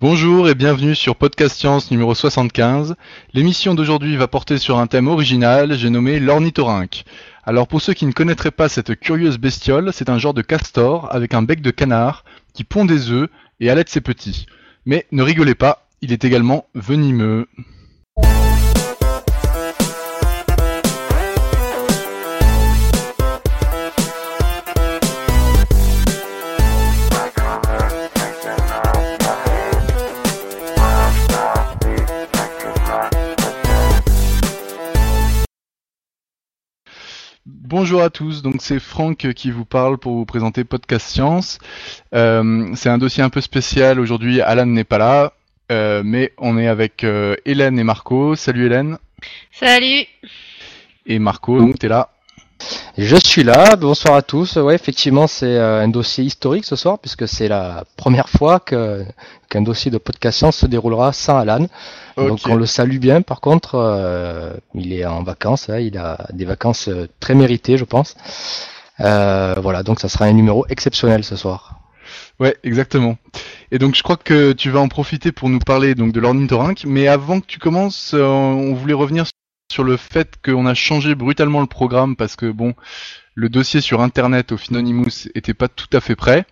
Bonjour et bienvenue sur Podcast Science numéro 75. L'émission d'aujourd'hui va porter sur un thème original, j'ai nommé l'ornithorynque. Alors pour ceux qui ne connaîtraient pas cette curieuse bestiole, c'est un genre de castor avec un bec de canard qui pond des œufs et allait ses petits. Mais ne rigolez pas, il est également venimeux. Bonjour à tous, donc c'est Franck qui vous parle pour vous présenter Podcast Science. Euh, c'est un dossier un peu spécial aujourd'hui, Alan n'est pas là, euh, mais on est avec euh, Hélène et Marco. Salut Hélène. Salut. Et Marco, donc t'es là. Je suis là, bonsoir à tous. Ouais, effectivement, c'est un dossier historique ce soir, puisque c'est la première fois que, qu'un dossier de podcast science se déroulera sans Alan. Donc on le salue bien. Par contre, euh, il est en vacances. Hein, il a des vacances euh, très méritées, je pense. Euh, voilà, donc ça sera un numéro exceptionnel ce soir. Ouais, exactement. Et donc je crois que tu vas en profiter pour nous parler donc de l'ornithorynque. Mais avant que tu commences, on voulait revenir sur le fait qu'on a changé brutalement le programme parce que bon, le dossier sur Internet au Finonimus était pas tout à fait prêt.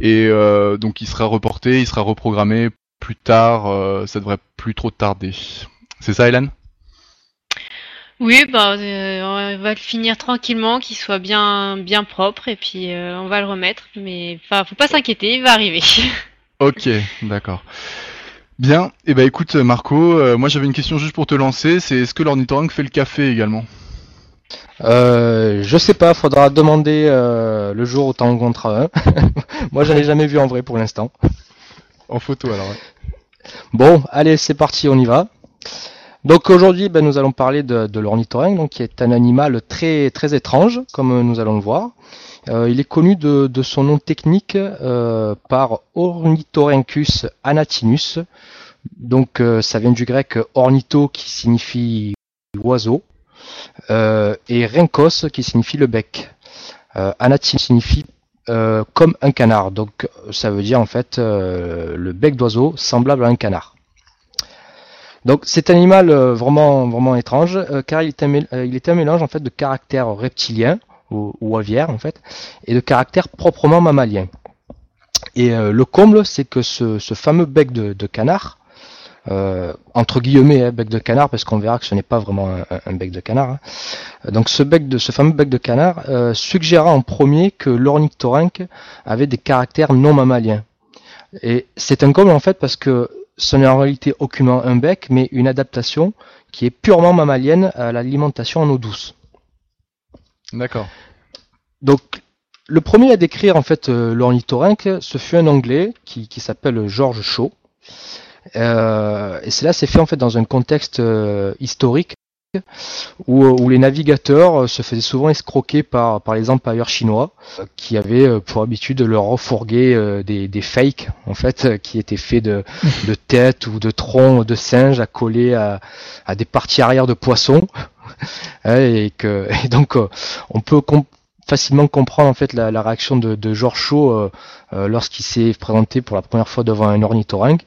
Et donc il sera reporté, il sera reprogrammé plus tard, euh, ça devrait plus trop tarder. C'est ça, Hélène? Oui, bah, euh, on va le finir tranquillement, qu'il soit bien, bien propre, et puis euh, on va le remettre. Mais enfin, faut pas s'inquiéter, il va arriver. ok, d'accord. Bien, et eh ben écoute Marco, moi j'avais une question juste pour te lancer, c'est est-ce que l'ornithorynque fait le café également? Euh, je sais pas, faudra demander le jour où t'en rencontreras un. Moi, j'en ai jamais vu en vrai pour l'instant. En photo alors. Bon, allez, c'est parti, on y va. Donc aujourd'hui, ben, nous allons parler de, de l'ornithorynque, donc qui est un animal très très étrange, comme nous allons le voir. Euh, il est connu de, son nom technique euh, par Ornithorhynchus anatinus. Donc euh, ça vient du grec ornitho qui signifie oiseau et rhynchos qui signifie le bec. anatinus signifie euh, comme un canard. Donc ça veut dire en fait euh, le bec d'oiseau semblable à un canard. Donc cet animal euh, vraiment vraiment étrange car il est, un, mélange en fait de caractère reptilien ou, aviaire en fait et de caractère proprement mammalien. Et le comble c'est que ce, fameux bec de canard euh, entre guillemets hein, bec de canard parce qu'on verra que ce n'est pas vraiment un, bec de canard. Hein. Donc ce bec de ce fameux bec de canard euh, suggéra en premier que l'ornithorynque avait des caractères non mammaliens. Et c'est un comble en fait parce que ce n'est en réalité aucunement un bec mais une adaptation qui est purement mammalienne à l'alimentation en eau douce. D'accord. Donc le premier à décrire en fait euh, l'ornithorynque, ce fut un Anglais qui, qui s'appelle George Shaw. Euh, et cela s'est fait en fait dans un contexte euh, historique où, où, les navigateurs se faisaient souvent escroquer par, par les empires chinois qui avaient pour habitude de leur refourguer des, des fakes en fait qui étaient faits de, de têtes ou de troncs de singes coller à, à des parties arrière de poissons. Et que et donc on peut facilement comprendre en fait la, la réaction de, de George Shaw euh, lorsqu'il s'est présenté pour la première fois devant un ornithorynque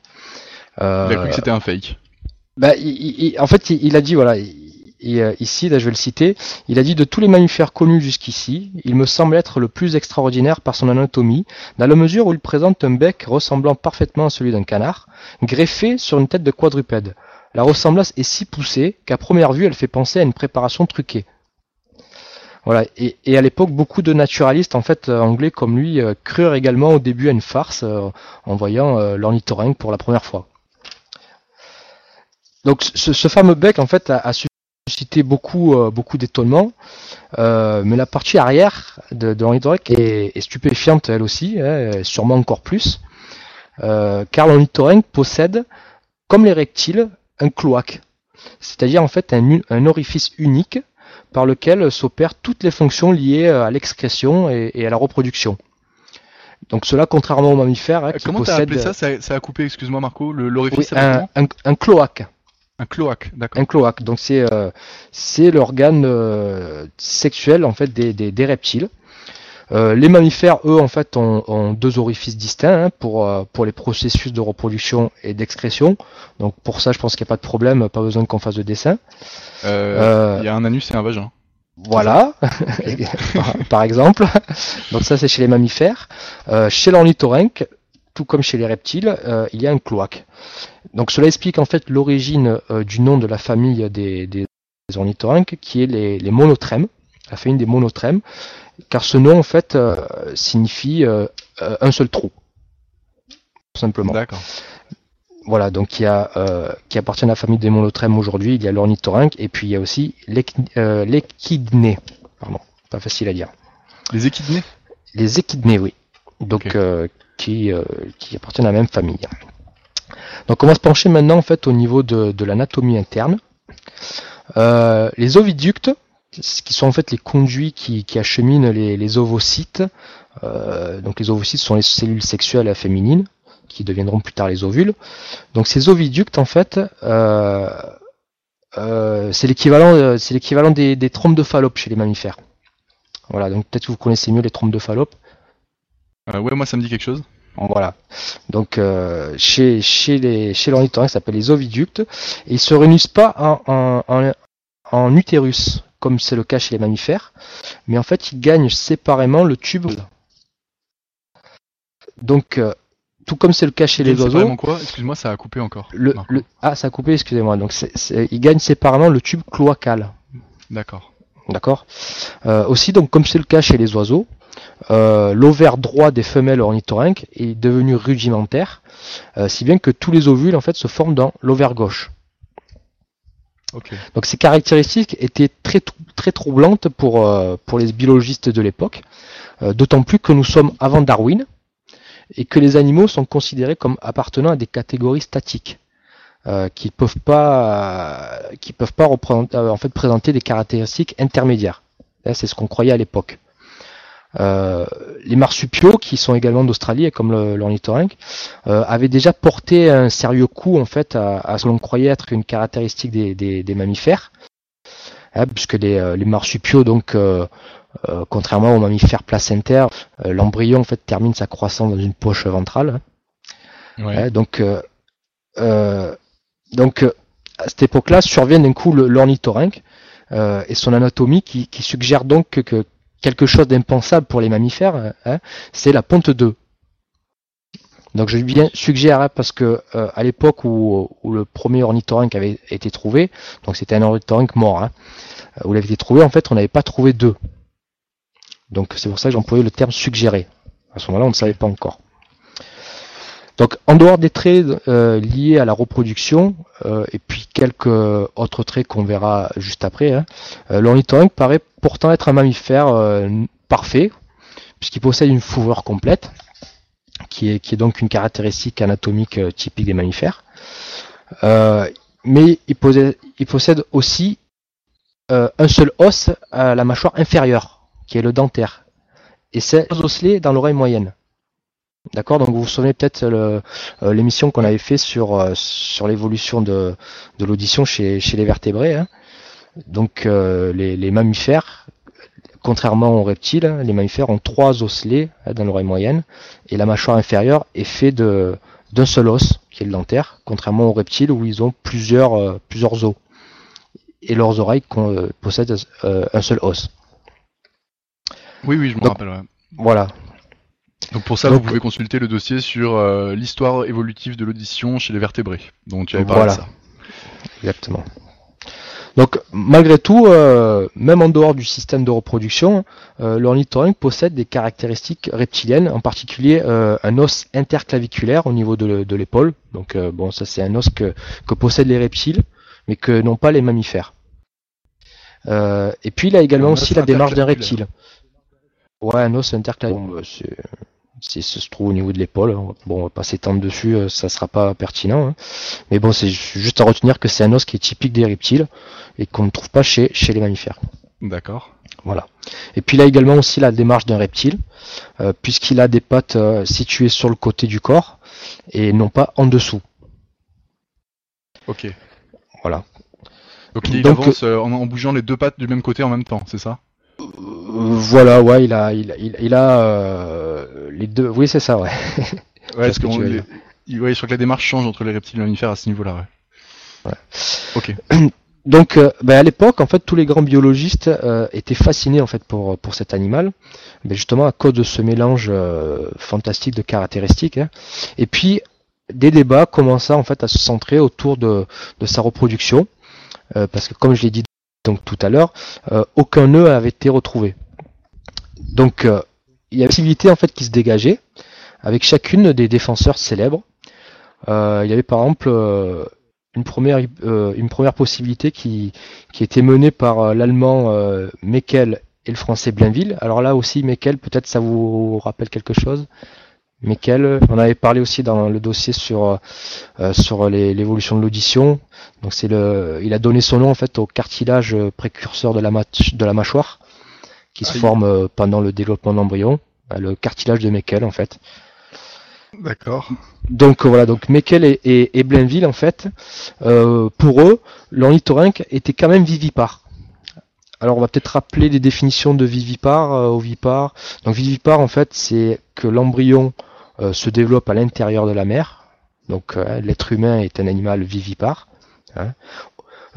euh, il a cru que c'était un fake. Bah, en fait, il, a dit, voilà, euh, ici, là je vais le citer, il a dit de tous les mammifères connus jusqu'ici, il me semble être le plus extraordinaire par son anatomie, dans la mesure où il présente un bec ressemblant parfaitement à celui d'un canard, greffé sur une tête de quadrupède. La ressemblance est si poussée qu'à première vue elle fait penser à une préparation truquée. Voilà, et, à l'époque, beaucoup de naturalistes en fait euh, anglais comme lui crurent également au début à une farce en voyant l'ornithorynque pour la première fois. Donc ce, fameux bec en fait a, suscité beaucoup euh, beaucoup d'étonnement, euh, mais la partie arrière de, de l'ornithorynque est, stupéfiante elle aussi, hein, sûrement encore plus, euh, car l'ornithorynque possède, comme les reptiles, un cloaque, c'est-à-dire en fait un, orifice unique par lequel s'opèrent toutes les fonctions liées à l'excrétion et, à la reproduction. Donc cela, contrairement aux mammifères, hein, qui Comment t'as appelé ça, ça, a coupé, excuse-moi Marco, l'orifice un, un, cloaque. Un cloaque, d'accord. Un cloaque, donc c'est euh, c'est l'organe euh, sexuel en fait des, des, des reptiles. Euh, les mammifères, eux, en fait, ont, ont deux orifices distincts hein, pour, pour les processus de reproduction et d'excrétion. Donc pour ça, je pense qu'il n'y a pas de problème, pas besoin qu'on fasse de dessin. Il y a un anus et un vagin. Voilà, par, exemple. Donc ça, c'est chez les mammifères. Chez l'ornithorynque, tout comme chez les reptiles, euh, il y a un cloaque. Donc cela explique en fait l'origine euh, du nom de la famille des, des ornithorynques, qui est les, les monotrèmes, la famille des monotrèmes, car ce nom en fait euh, signifie un seul trou, tout simplement. D'accord. Voilà, donc il y a qui appartient à la famille des monotrèmes aujourd'hui, il y a l'ornithorynque et puis il y a aussi l'échidné. Pardon, pas facile à dire. Les équidnés Les échidnés, oui. Donc euh, qui, euh, qui appartiennent à la même famille. Donc on va se pencher maintenant en fait au niveau de, de l'anatomie interne. Euh, les oviductes, qui sont en fait les conduits qui, qui acheminent les, ovocytes. Euh, donc les ovocytes sont les cellules sexuelles féminines qui deviendront plus tard les ovules. Donc ces oviductes en fait, c'est l'équivalent, c'est l'équivalent des, des trompes de Fallope chez les mammifères. Voilà, donc peut-être que vous connaissez mieux les trompes de Fallope. Euh, Ouais, moi ça me dit quelque chose. Voilà. Donc euh, chez chez les chez l'ornithorynque, ça s'appelle les oviductes. Et ils se réunissent pas en, en, en, en utérus comme c'est le cas chez les mammifères, mais en fait ils gagnent séparément le tube. Donc euh, tout comme c'est le cas chez les oiseaux, quoi? Excuse-moi, ça a coupé encore. le, ah ça a coupé, excusez-moi. Donc c'est- c'est- ils gagnent séparément le tube cloacal. D'accord. D'accord? Euh, aussi, donc, comme c'est le cas chez les oiseaux, euh, l'ovaire droit des femelles ornithorynques est devenu rudimentaire, euh, si bien que tous les ovules en fait se forment dans l'ovaire gauche. Ok. Donc ces caractéristiques étaient très très troublantes pour euh, pour les biologistes de l'époque, euh, d'autant plus que nous sommes avant Darwin et que les animaux sont considérés comme appartenant à des catégories statiques. euh, qui peuvent pas euh, qui peuvent pas représenter- euh, en fait présenter des caractéristiques intermédiaires. Là, C'est ce qu'on croyait à l'époque. Euh, les marsupiaux, qui sont également d'Australie, comme l'ornithorynque, euh, avaient déjà porté un sérieux coup en fait à, à ce que l'on croyait être une caractéristique des, des- des mammifères, Hein, puisque les, euh, les marsupiaux, donc euh, contrairement aux mammifères placentaires, l'embryon en fait termine sa croissance dans une poche ventrale. Ouais. Ouais, donc, euh, euh, donc euh, à cette époque-là survient d'un coup l'ornithorynque euh, et son anatomie qui, qui suggère donc que, que quelque chose d'impensable pour les mammifères, hein, c'est la ponte 2. Donc je dis bien suggère hein, parce que euh, à l'époque où, où le premier ornithorynque avait été trouvé, donc c'était un ornithorynque mort, hein, où il avait été trouvé, en fait on n'avait pas trouvé deux. Donc c'est pour ça que j'employais le terme suggéré. À ce moment-là on ne savait pas encore. Donc, en dehors des traits euh, liés à la reproduction, euh, et puis quelques autres traits qu'on verra juste après, hein, euh, paraît pourtant être un mammifère euh, parfait, puisqu'il possède une fourrure complète, qui est, qui est donc une caractéristique anatomique euh, typique des mammifères. Euh, mais il possède, il possède aussi un seul os à la mâchoire inférieure, qui est le dentaire, et c'est osselé dans l'oreille moyenne. D'accord, donc vous vous souvenez peut-être le- euh, l'émission qu'on avait fait sur euh, sur l'évolution de, de l'audition chez, chez les vertébrés. hein. Donc euh, les, les mammifères, contrairement aux reptiles, hein, les mammifères ont trois osselets hein, dans l'oreille moyenne et la mâchoire inférieure est fait de d'un seul os qui est le dentaire, contrairement aux reptiles où ils ont plusieurs euh, plusieurs os et leurs oreilles euh, possèdent euh, un seul os. Oui, oui, je me rappelle. ouais. Voilà. Donc pour ça, Donc- vous pouvez consulter le dossier sur euh, l'histoire évolutive de l'audition chez les vertébrés. Donc tu avais parlé Voilà. de ça. Exactement. Donc malgré tout, euh, même en dehors du système de reproduction, euh, l'ornithorynque possède des caractéristiques reptiliennes, en particulier euh, un os interclaviculaire au niveau de, le- de l'épaule. Donc bon, ça c'est un os que, que possèdent les reptiles, mais que n'ont pas les mammifères. Et puis il a également aussi la démarche d'un reptile. Ouais, un os interclaviculaire. Bon, bah, c'est- c'est- ça se trouve au niveau de l'épaule. Bon, on va pas s'étendre dessus, euh, ça sera pas pertinent. hein. Mais bon, c'est ju- juste à retenir que c'est un os qui est typique des reptiles et qu'on ne trouve pas chez, chez les mammifères. D'accord. Voilà. Et puis il a également aussi la démarche d'un reptile, euh, puisqu'il a des pattes euh, situées sur le côté du corps et non pas en dessous. Ok. Voilà. Donc il Donc, avance euh, en, en bougeant les deux pattes du même côté en même temps, c'est ça? Voilà, ouais, il a, il, il, il a euh, les deux. Oui, c'est ça, ouais. Ouais, ce que parce veux les- dire. il- ouais, je crois que la démarche change entre les reptiles et les mammifères à ce niveau-là, ouais. Ouais. Ok. Donc, euh, ben, à l'époque, en fait, tous les grands biologistes euh, étaient fascinés en fait pour pour cet animal, ben, justement à cause de ce mélange euh, fantastique de caractéristiques. hein. Et puis, des débats commençaient en fait à se centrer autour de de sa reproduction, euh, parce que comme je l'ai dit donc tout à l'heure, aucun nœud avait été retrouvé. Donc, euh, il y a une possibilité en fait qui se dégageait avec chacune des défenseurs célèbres. Euh, il y avait par exemple euh, une première une première possibilité qui qui était menée par l'allemand Meckel et le français Blainville. Alors là aussi Meckel, peut-être ça vous rappelle quelque chose. Meckel, on avait parlé aussi dans le dossier sur sur l'évolution de l'audition. Donc c'est le il a donné son nom en fait au cartilage précurseur de la de la mâchoire qui se Aïe. forme euh, pendant le développement de l'embryon, Euh, le cartilage de Meckel en fait. D'accord. Donc euh, voilà, donc Meckel et, et, et Blainville en fait, euh, pour eux, l'ornithorynque était quand même vivipare. Alors on va peut-être rappeler les définitions de vivipare, euh, ovipare. Donc vivipare en fait, c'est que l'embryon euh, se développe à l'intérieur de la mer. Donc euh, l'être humain est un animal vivipare. hein.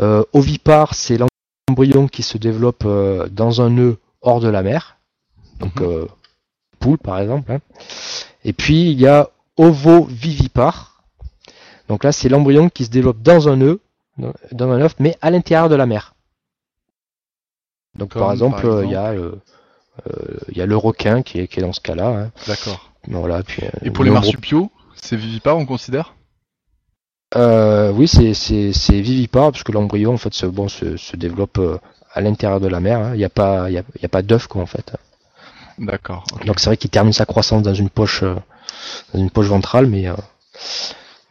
Euh, ovipare, c'est l'embryon qui se développe euh, dans un nœud hors de la mer. Donc Mhm. euh, poule par exemple. hein. Et puis il y a ovovivipare. Donc là, c'est l'embryon qui se développe dans un œuf, dans- un œuf, mais à l'intérieur de la mer. Donc par exemple, euh, il y a euh, il y a le requin qui est, qui est dans ce cas-là. hein. D'accord. Voilà, puis, Et pour les marsupiaux, c'est vivipare, on considère? Euh, oui, c'est vivipare parce que l'embryon en fait se, bon, se, se développe à l'intérieur de la mer. hein. Il n'y a pas y a, y a pas d'œuf quoi en fait. D'accord. Donc c'est vrai qu'il termine sa croissance dans une poche euh, dans une poche ventrale, mais euh,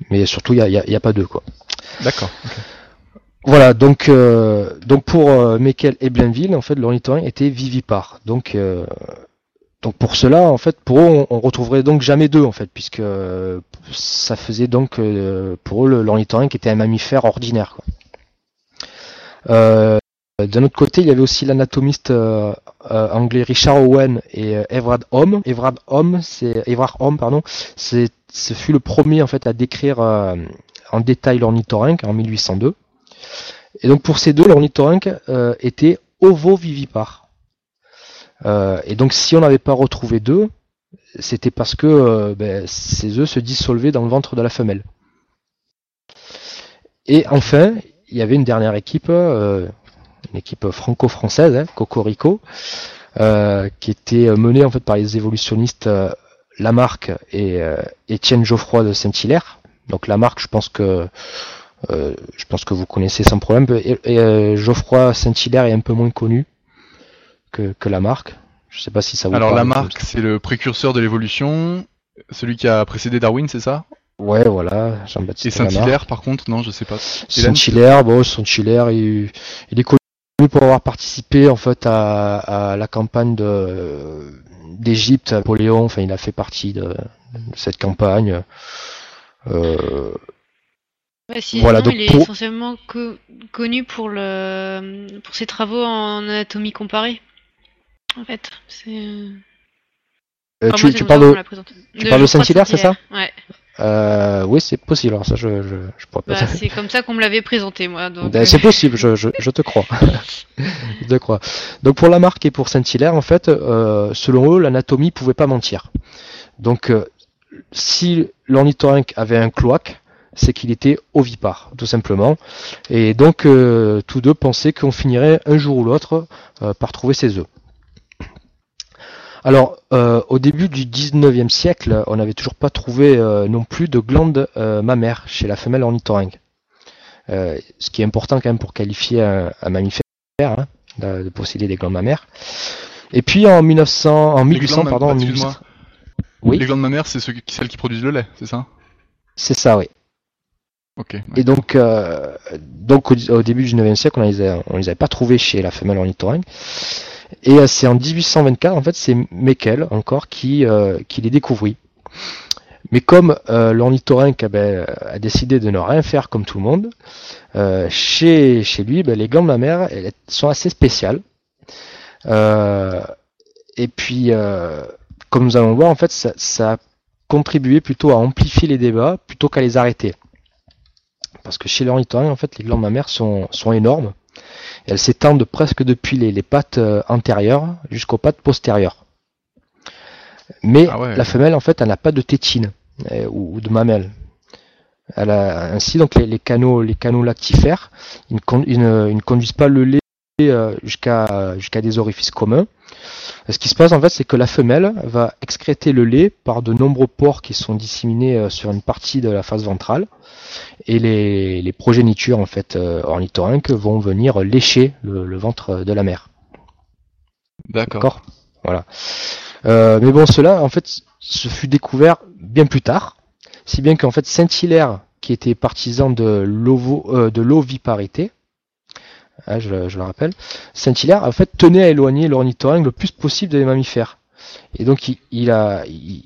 mais surtout il y a, y a, y a pas d'œuf quoi. D'accord. Voilà, donc euh, donc pour euh, Meckel et Blainville, en fait, l'ornithorynque était vivipare. Donc euh, donc pour cela, en fait, pour eux, on, on retrouverait donc jamais deux, en fait, puisque ça faisait donc pour eux l'ornithorynque était un mammifère ordinaire. quoi. Euh, D'un autre côté, il y avait aussi l'anatomiste euh, euh, anglais Richard Owen et euh, Everard Home. Everard Home, c'est Everard Home, pardon, ce fut le premier en fait à décrire en détail l'ornithorynque en 1802. Et donc pour ces deux, l'ornithorynque était ovovivipare. Et donc si on n'avait pas retrouvé d'œufs, c'était parce que ben, ces œufs se dissolvaient dans le ventre de la femelle. Et enfin, il y avait une dernière équipe, une équipe franco-française, hein, Cocorico, euh, qui était menée en fait par les évolutionnistes euh, Lamarck et euh, Étienne Geoffroy de Saint-Hilaire. Donc Lamarck, je pense que euh, je pense que vous connaissez sans problème. Et, et, euh, Geoffroy Saint-Hilaire est un peu moins connu que, que Lamarck. Je sais pas si ça vous Alors. Lamarck, c'est le précurseur de l'évolution, celui qui a précédé Darwin, c'est ça? Ouais, voilà, Et Jean-Baptiste Lamarck. Saint-Hilaire, par contre, non, je sais pas. Saint-Hilaire, bon, Saint-Hilaire, il, il est connu pour avoir participé en fait à, à la campagne d'Égypte, Napoléon. Enfin, il a fait partie de, de cette campagne. Euh, Bah, sinon, Voilà, donc il est pour- essentiellement co- connu pour le pour ses travaux en anatomie comparée. En fait, c'est. euh, Enfin, tu, parles de, tu parles de Saint-Hilaire, c'est ça? Ouais. Euh, oui, c'est possible. Alors ça, je, je, je pourrais pas. Bah, c'est comme ça qu'on me l'avait présenté, moi. Donc, Ben, euh, c'est possible, je, je, je te crois. je te crois. Donc pour Lamarck et pour Saint-Hilaire, en fait, euh, selon eux, l'anatomie pouvait pas mentir. Donc euh, si l'ornithorynque avait un cloaque, c'est qu'il était ovipare, tout simplement. Et donc euh, tous deux pensaient qu'on finirait un jour ou l'autre euh, par trouver ses œufs. Alors, euh, au début du 19e siècle, on n'avait toujours pas trouvé euh, non plus de glandes euh, mammaires chez la femelle ornithorynque. Ce qui est important quand même pour qualifier un, un mammifère, hein, de, de posséder des glandes mammaires. Et puis en 1900, en Les 1800, glandes mam- pardon, en excuse-moi. 1800 Oui. Les glandes mammaires, c'est celles qui produisent le lait, c'est ça? C'est ça, oui. Ok. ouais. Et donc, euh, donc au, au début du 19e siècle, on on les avait pas trouvés chez la femelle ornithorynque. Et euh, c'est en 1824, en fait, c'est Meckel encore qui, euh, les découvrit. Mais comme euh, eh ben, a décidé de ne rien faire comme tout le monde, euh, chez, lui, ben, les glandes mammaires elles sont assez spéciales. Euh, et puis, euh, comme nous allons voir, en fait, ça, ça a contribué plutôt à amplifier les débats plutôt qu'à les arrêter. Parce que chez l'ornithorynque, en fait, les glandes mammaires sont, sont énormes. Elles s'étendent presque depuis les, les pattes euh, antérieures jusqu'aux pattes postérieures. Mais Ah ouais. la femelle, en fait, elle n'a pas de tétine euh, ou, ou de mamelle. Elle a, ainsi, donc, les, les canaux, les canaux lactifères, ils ne, con- ils ne- ils ne conduisent pas le lait jusqu'à jusqu'à des orifices communs. Ce qui se passe en fait, c'est que la femelle va excréter le lait par de nombreux pores qui sont disséminés euh, sur une partie de la face ventrale, et les, les progénitures en fait euh, ornithorynques vont venir lécher le, le ventre de la mère. D'accord. D'accord? Voilà. Euh, mais bon, cela, en fait, ce fut découvert bien plus tard, si bien qu'en fait, Saint-Hilaire, qui était partisan euh, de l'oviparité, hein, je, le- rappelle, Saint-Hilaire, en fait, tenait à éloigner l'ornithorynque le plus possible des mammifères. Et donc, il,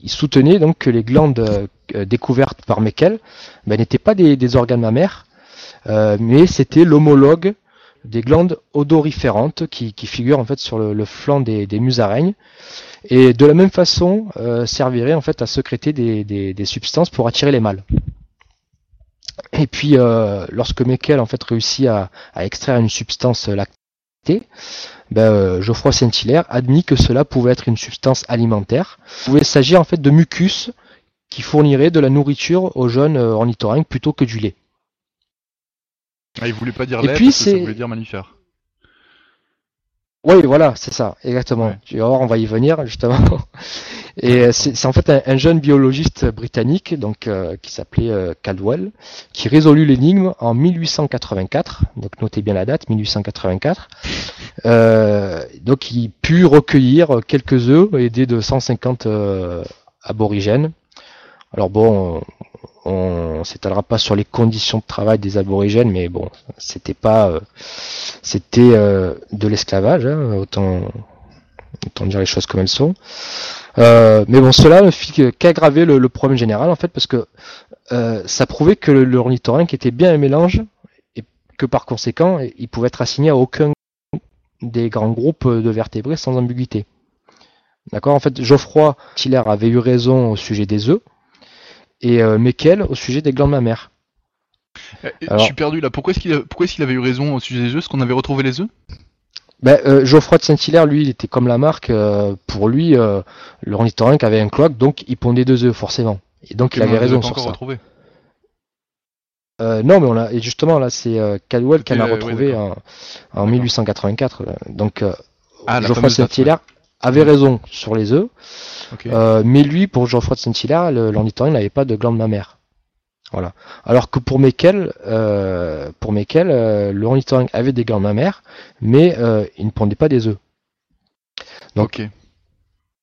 soutenait donc que les glandes euh, découvertes par Meckel ben, n'étaient pas des, organes mammaires, euh, mais c'était l'homologue des glandes odoriférantes qui, figurent en fait sur le, flanc des, des musaraignes et de la même façon euh, servirait en fait à des- des substances pour attirer les mâles. Et puis euh, lorsque Meckel en fait réussit à, à extraire une substance lactée, ben, euh, Geoffroy Saint-Hilaire admit que cela pouvait être une substance alimentaire. Il pouvait s'agir en fait de mucus qui fournirait de la nourriture aux jeunes euh, ornithorynques plutôt que du lait. Ah, il voulait pas dire lait puis, ça voulait dire mammifère. Oui, voilà, c'est ça, exactement. Ouais. Tu vas voir, on va y venir justement. Et euh, c'est en fait un, un jeune biologiste britannique, donc euh, qui s'appelait euh, Caldwell, qui résolut l'énigme en 1884. Donc notez bien la date, 1884. Euh, donc il put recueillir quelques œufs aidés de 150 euh, aborigènes. Alors bon, on, on s'étalera pas sur les conditions de travail des aborigènes, mais bon, c'était pas, euh, c'était de l'esclavage, hein, autant, autant dire les choses comme elles sont. Euh, mais bon, cela ne fit qu'aggraver le, le problème général en fait, parce que euh, ça prouvait que le, l'ornithorynque était bien un mélange et que par conséquent, il pouvait être assigné à aucun des grands groupes de vertébrés sans ambiguïté. D'accord? En fait, Geoffroy Tiller avait eu raison au sujet des œufs et euh, Meckel au sujet des glandes mammaires. Eh, Alors- Je suis perdu là. Pourquoi est-ce qu'il a... pourquoi est-ce qu'il avait eu raison au sujet des œufs? Est-ce qu'on avait retrouvé les œufs? Ben, euh, Geoffroy de Saint-Hilaire, lui, il était comme Lamarck. euh, pour lui, euh, l'ornithorynque avait un cloaque, donc il pondait deux œufs, forcément. Et donc il avait raison sur ça. Euh, non, mais on a, et justement, là, c'est euh, Caldwell qui a retrouvé ouais, en, en D'accord. 1884. là. Donc, euh, Ah, la Geoffroy de Saint-Hilaire avait raison sur les œufs, euh, mais lui, pour Geoffroy de Saint-Hilaire, le- l'ornithorynque n'avait pas de glande mammaire. Voilà. Alors que pour Meckel, euh, pour Meckel, euh, l'ornithorynque avait des glandes mammaires, mais euh, il ne pondait pas des œufs. donc, ok.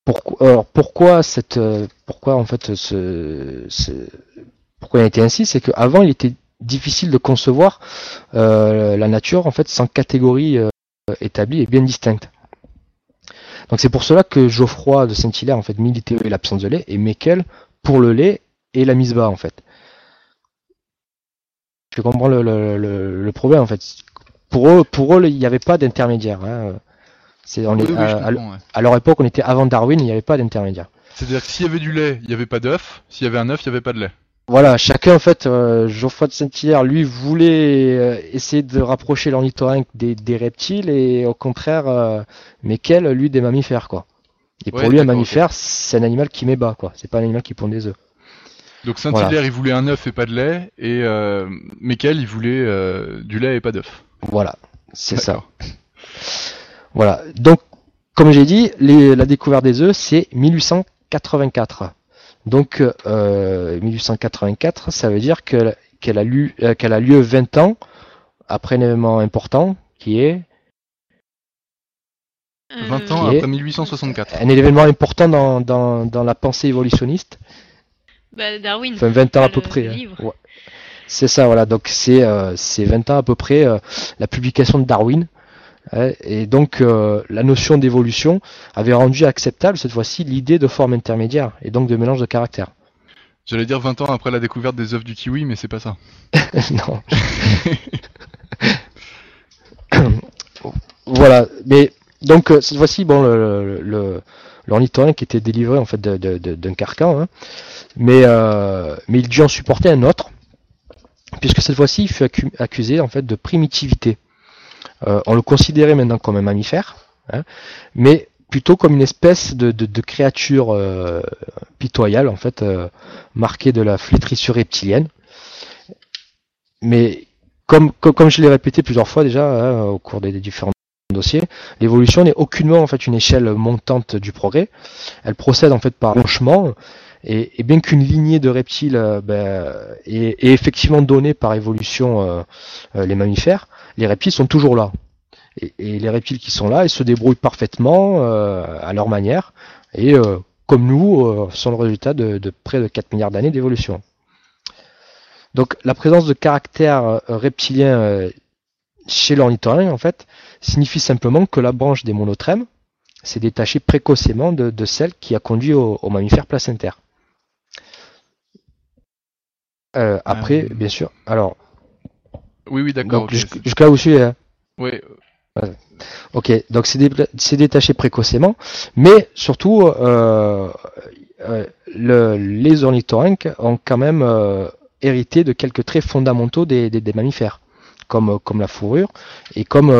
Pourquoi, alors pourquoi cette, euh, pourquoi en fait ce, ce- pourquoi il été ainsi, c'est qu'avant il était difficile de concevoir euh, la nature en fait sans catégorie euh, établie et bien distincte. Donc c'est pour cela que Geoffroy de Saint-Hilaire en fait militait l'absence de lait et Meckel pour le lait et la mise bas en fait. Je comprends le, le, le, le problème en fait. Pour eux, pour eux, il n'y avait pas d'intermédiaire. Hein. C'est, on Oui, est, oui, à- ouais. leur époque, on était avant Darwin, il n'y avait pas d'intermédiaire. C'est-à-dire que s'il y avait du lait, il n'y avait pas d'œuf. S'il y avait un œuf, il n'y avait pas de lait. Voilà, chacun en fait, euh, Geoffroy de Saint-Hilaire, lui, voulait euh, essayer de rapprocher l'ornithorynque des, des reptiles et au contraire, euh, Meckel, lui, des mammifères, quoi. Et pour Ouais, lui, un mammifère, c'est un animal qui met bas, quoi. C'est pas un animal qui pond des œufs. Donc Saint-Hilaire, Voilà. il voulait un œuf et pas de lait, et euh, Meckel, il voulait euh, du lait et pas d'œuf. Voilà, c'est ça. Voilà. Donc, comme j'ai dit, les- la découverte des œufs, c'est 1884. Donc, euh, 1884, ça veut dire que- qu'elle a, lu- euh, a lieu 20 ans après un événement important qui est 20 ans après 1864. un événement important dans, dans, dans la pensée évolutionniste. Bah, Darwin. Enfin, 20 ans à peu près. hein. Ouais. C'est ça, voilà. Donc, c'est euh, c'est 20 ans à peu près euh, la publication de Darwin. hein, et donc, euh, la notion d'évolution avait rendu acceptable cette fois-ci l'idée de forme intermédiaire et donc de mélange de caractères. J'allais dire 20 ans après la découverte des œufs du kiwi, mais c'est pas ça. non. voilà, mais Donc cette fois-ci, bon, le, le, l'ornithorynque était délivré en fait d'un carcan, hein. mais mais il dut en supporter un autre, puisque cette fois-ci, il fut accusé en fait de primitivité. on le considérait maintenant comme un mammifère, hein, mais plutôt comme une espèce de, créature euh, pitoyable, en fait, euh, marquée de la flétrissure reptilienne. Mais comme, je l'ai répété plusieurs fois déjà hein, au cours des, différents l'évolution n'est aucunement en fait une échelle montante du progrès. Elle procède en fait par blanchiment. Et, bien qu'une lignée de reptiles euh, ben, est, effectivement donnée par évolution les mammifères, les reptiles sont toujours là. Et, les reptiles qui sont là, ils se débrouillent parfaitement euh, à leur manière. Et euh, comme nous, euh, sont le résultat de, près de 4 milliards d'années d'évolution. Donc la présence de caractères reptiliens chez l'ornithorynque, en fait, signifie simplement que la branche des monotrèmes s'est détachée précocement de, celle qui a conduit au, mammifère placentaire. après, bien sûr, alors. Oui, oui, d'accord. Jusqu'à où je suis. Hein. Oui, Ok, donc c'est détaché précocement, mais surtout, euh, euh, le, les ornithorynques ont quand même euh, hérité de quelques traits fondamentaux des, mammifères, comme, comme la fourrure et comme,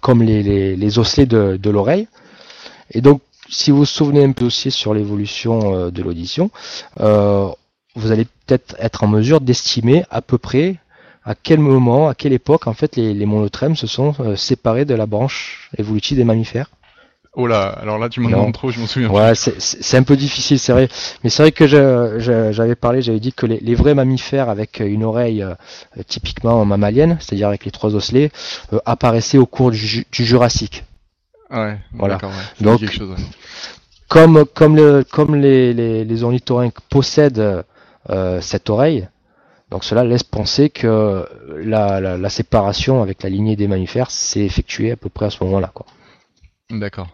comme les, les, osselets de, l'oreille. Et donc, si vous vous souvenez un peu aussi sur l'évolution de l'audition, vous allez peut-être être en mesure d'estimer à peu près à quel moment, à quelle époque, en fait, les, les monotrèmes se sont euh, séparés de la branche évolutive des mammifères. Oh là, alors là tu m'en demandes trop, je m'en souviens. Ouais, c'est un peu difficile, c'est vrai. Mais c'est vrai que j'avais parlé, j'avais dit que les, vrais mammifères avec une oreille euh, typiquement mammalienne, c'est-à-dire avec les trois osselets, euh, apparaissaient au cours du, Jurassique. Ouais, voilà. Donc, quelque chose, comme comme le comme les les, les ornithorynques possèdent cette oreille, donc cela laisse penser que la, séparation avec la lignée des mammifères s'est effectuée à peu près à ce moment-là. D'accord.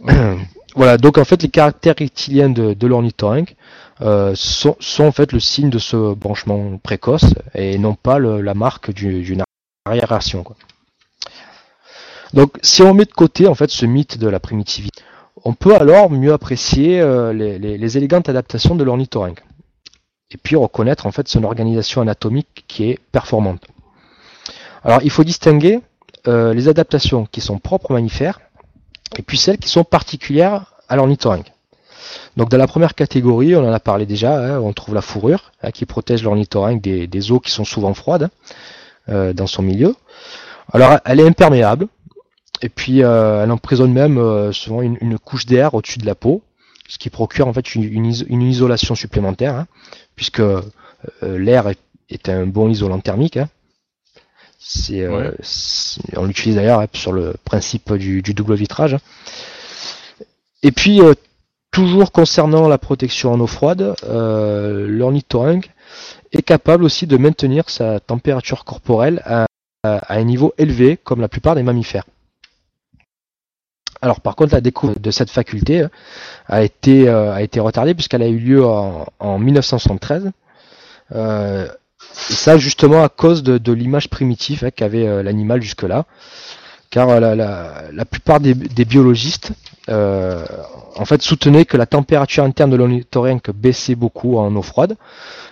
Voilà. donc en fait les caractères rectiliens de, de l'ornithorynque euh, sont, en fait le signe de ce branchement précoce et non pas la marque d'une arriération. Donc si on met de côté en fait ce mythe de la primitivité, on peut alors mieux apprécier euh, les, les, élégantes adaptations de l'ornithorynque et puis reconnaître en fait son organisation anatomique qui est performante. Alors il faut distinguer euh, les adaptations qui sont propres aux mammifères et puis celles qui sont particulières à l'ornithorynque. Donc dans la première catégorie, on en a parlé déjà, hein, on trouve la fourrure hein, qui protège l'ornithorynque des, eaux qui sont souvent froides euh, dans son milieu. Alors elle est imperméable et puis euh, elle emprisonne même souvent une, couche d'air au-dessus de la peau, ce qui procure en fait une, isolation supplémentaire. Hein puisque l'air est, un bon isolant thermique. Hein. Euh, on l'utilise d'ailleurs hein, sur le principe du, double vitrage. Et puis, euh, toujours concernant la protection en eau froide, l'ornithorynque est capable aussi de maintenir sa température corporelle à, un niveau élevé, comme la plupart des mammifères. Alors par contre, la découverte de cette faculté euh, a été, euh, a été retardée puisqu'elle a eu lieu en, 1973. Euh, et ça justement à cause de, l'image primitive hein, qu'avait l'animal jusque-là. Car la, plupart des, biologistes en fait soutenaient que la température interne de l'ornithorynque baissait beaucoup en eau froide,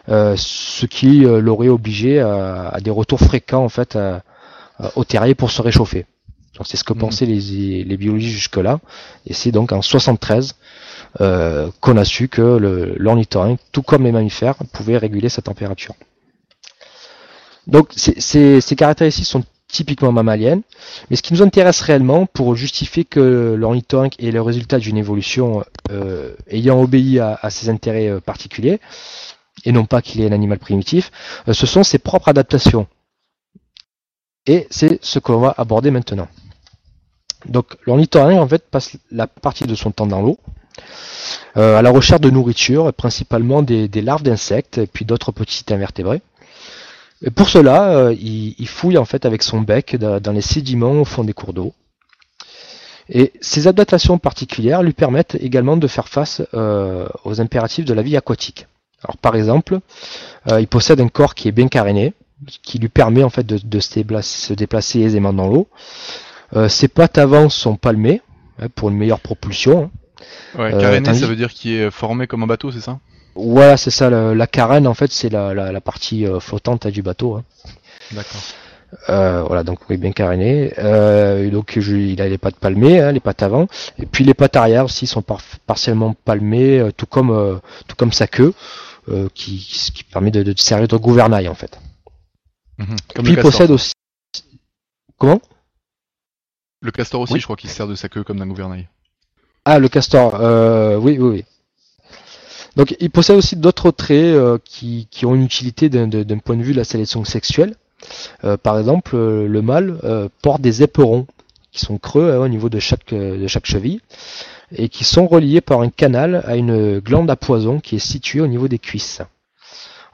ce qui l'aurait obligé à, des retours fréquents en fait au terrier pour se réchauffer. C'est ce que mm. pensaient les, les biologistes jusque-là. Et c'est donc en 73 euh, qu'on a su que l'ornithorynque, tout comme les mammifères, pouvait réguler sa température. Donc ces, caractéristiques sont typiquement mammaliennes, mais ce qui nous intéresse réellement pour justifier que l'ornithorynque est le résultat d'une évolution euh, ayant obéi à, ses intérêts euh, particuliers, et non pas qu'il est un animal primitif, ce sont ses propres adaptations. Et c'est ce qu'on va aborder maintenant. Donc l'ornithorynque en fait passe la partie de son temps dans l'eau, euh, à la recherche de nourriture, principalement des, larves d'insectes puis d'autres petits invertébrés. Et pour cela, euh, il, fouille en fait avec son bec dans les sédiments au fond des cours d'eau. Et ces adaptations particulières lui permettent également de faire face euh, aux impératifs de la vie aquatique. Alors par exemple, il possède un corps qui est bien caréné, qui lui permet en fait de, se, déplacer, aisément dans l'eau. ses pattes avant sont palmées hein, pour une meilleure propulsion. Hein. Ouais, caréné, ça veut dire qu'il est formé comme un bateau, c'est ça? Voilà, c'est ça. La, carène, en fait, c'est la, partie flottante du bateau. Hein. D'accord. Euh, voilà, donc oui, bien caréné. Euh, donc il a les pattes palmées, hein, les pattes avant, et puis les pattes arrière aussi sont partiellement palmées, euh, tout comme tout comme sa queue, qui, qui permet de, de, servir de gouvernail en fait. Mhm. puis il possède aussi. Comment? Le castor aussi, je crois qu'il sert de sa queue comme d'un gouvernail. Ah, le castor, oui, oui, oui. Donc il possède aussi d'autres traits qui, qui, ont une utilité d'un point de vue de la sélection sexuelle. Euh, par exemple, euh, le mâle euh, porte des éperons qui sont creux hein, au niveau de chaque cheville et qui sont reliés par un canal à une glande à poison qui est située au niveau des cuisses.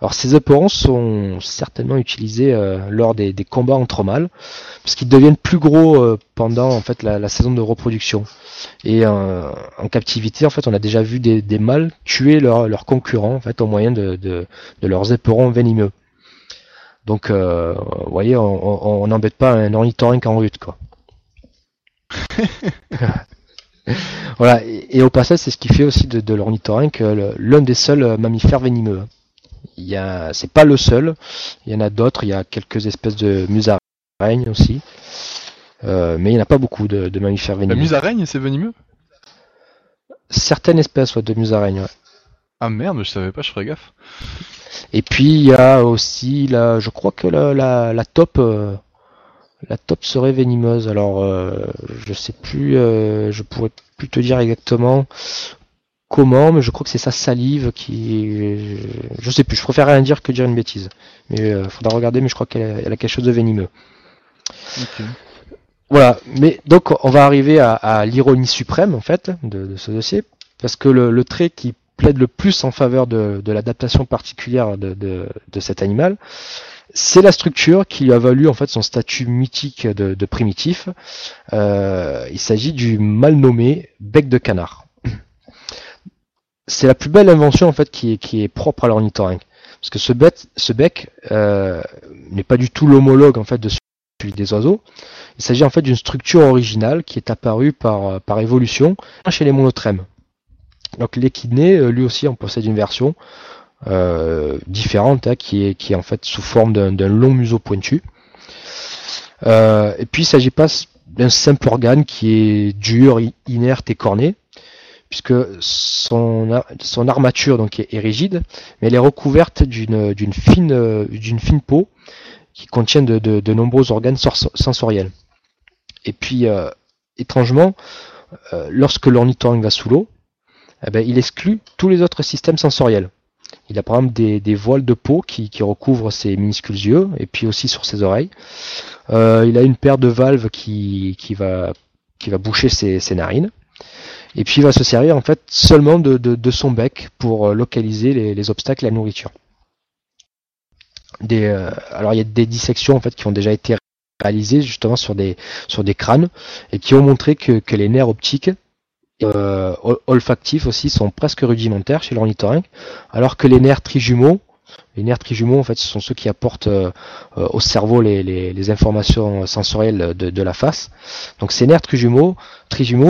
Alors ces éperons sont certainement utilisés lors des, combats entre mâles, parce qu'ils deviennent plus gros pendant en fait la, saison de reproduction. Et en captivité, en fait, on a déjà vu des, mâles tuer leurs concurrents en fait au moyen de, de leurs éperons venimeux. Donc, euh, vous voyez, on n'embête pas un ornithorynque en route, quoi. voilà, et, au passage, c'est ce qui fait aussi de, de l'ornithorynque euh, l'un des seuls euh, mammifères venimeux. Il y a, c'est pas le seul, il y en a d'autres, il y a quelques espèces de musaraignes aussi, mais il n'y en a pas beaucoup de, mammifères venimeux. La musaraigne, c'est venimeux? Certaines espèces de musaraignes, ouais. Ah merde, je savais pas, je ferais gaffe. Et puis il y a aussi la, je crois que la, la, la top, euh, la top serait venimeuse. Alors euh, je sais plus, euh, je pourrais plus te dire exactement comment, mais je crois que c'est sa salive qui, je sais plus. Je préfère rien dire que dire une bêtise. Mais euh, faudra regarder, mais je crois qu'elle a, quelque chose de venimeux. Voilà, mais donc on va arriver à, l'ironie suprême en fait de, ce dossier, parce que le, le trait qui plaide le plus en faveur de, l'adaptation particulière de, cet animal, c'est la structure qui lui a valu en fait son statut mythique de, primitif. Euh, il s'agit du mal nommé bec de canard. C'est la plus belle invention en fait qui est, qui est propre à l'ornithorynque. Parce que ce, bec euh, n'est pas du tout l'homologue en fait de celui des oiseaux. Il s'agit en fait d'une structure originale qui est apparue par, par évolution chez les monotrèmes. Donc l'équidné, euh, lui aussi, on possède une version euh, différente hein, qui, est, qui est en fait sous forme d'un long museau pointu. Euh, et puis il ne s'agit pas d'un simple organe qui est dur, inerte et corné, puisque son, armature donc est, rigide, mais elle est recouverte d'une fine, peau qui contient de, nombreux organes sensoriels. Et puis, étrangement, lorsque l'ornithorynque va sous l'eau, eh ben, il exclut tous les autres systèmes sensoriels. Il a par exemple des, voiles de peau qui, recouvrent ses minuscules yeux et puis aussi sur ses oreilles. Euh, il a une paire de valves qui, va, qui va boucher ses, narines. Et puis il va se servir en fait seulement de, son bec pour localiser les, obstacles et la nourriture. Euh, alors il y a des dissections en fait qui ont déjà été réalisées justement sur des, sur des crânes et qui ont montré que, que les nerfs optiques euh, olfactifs aussi sont presque rudimentaires chez l'ornithorynque, alors que les nerfs trijumeaux, les nerfs trijumeaux en fait, ce sont ceux qui apportent euh, au cerveau les, informations sensorielles de, la face. Donc ces nerfs trijumeaux,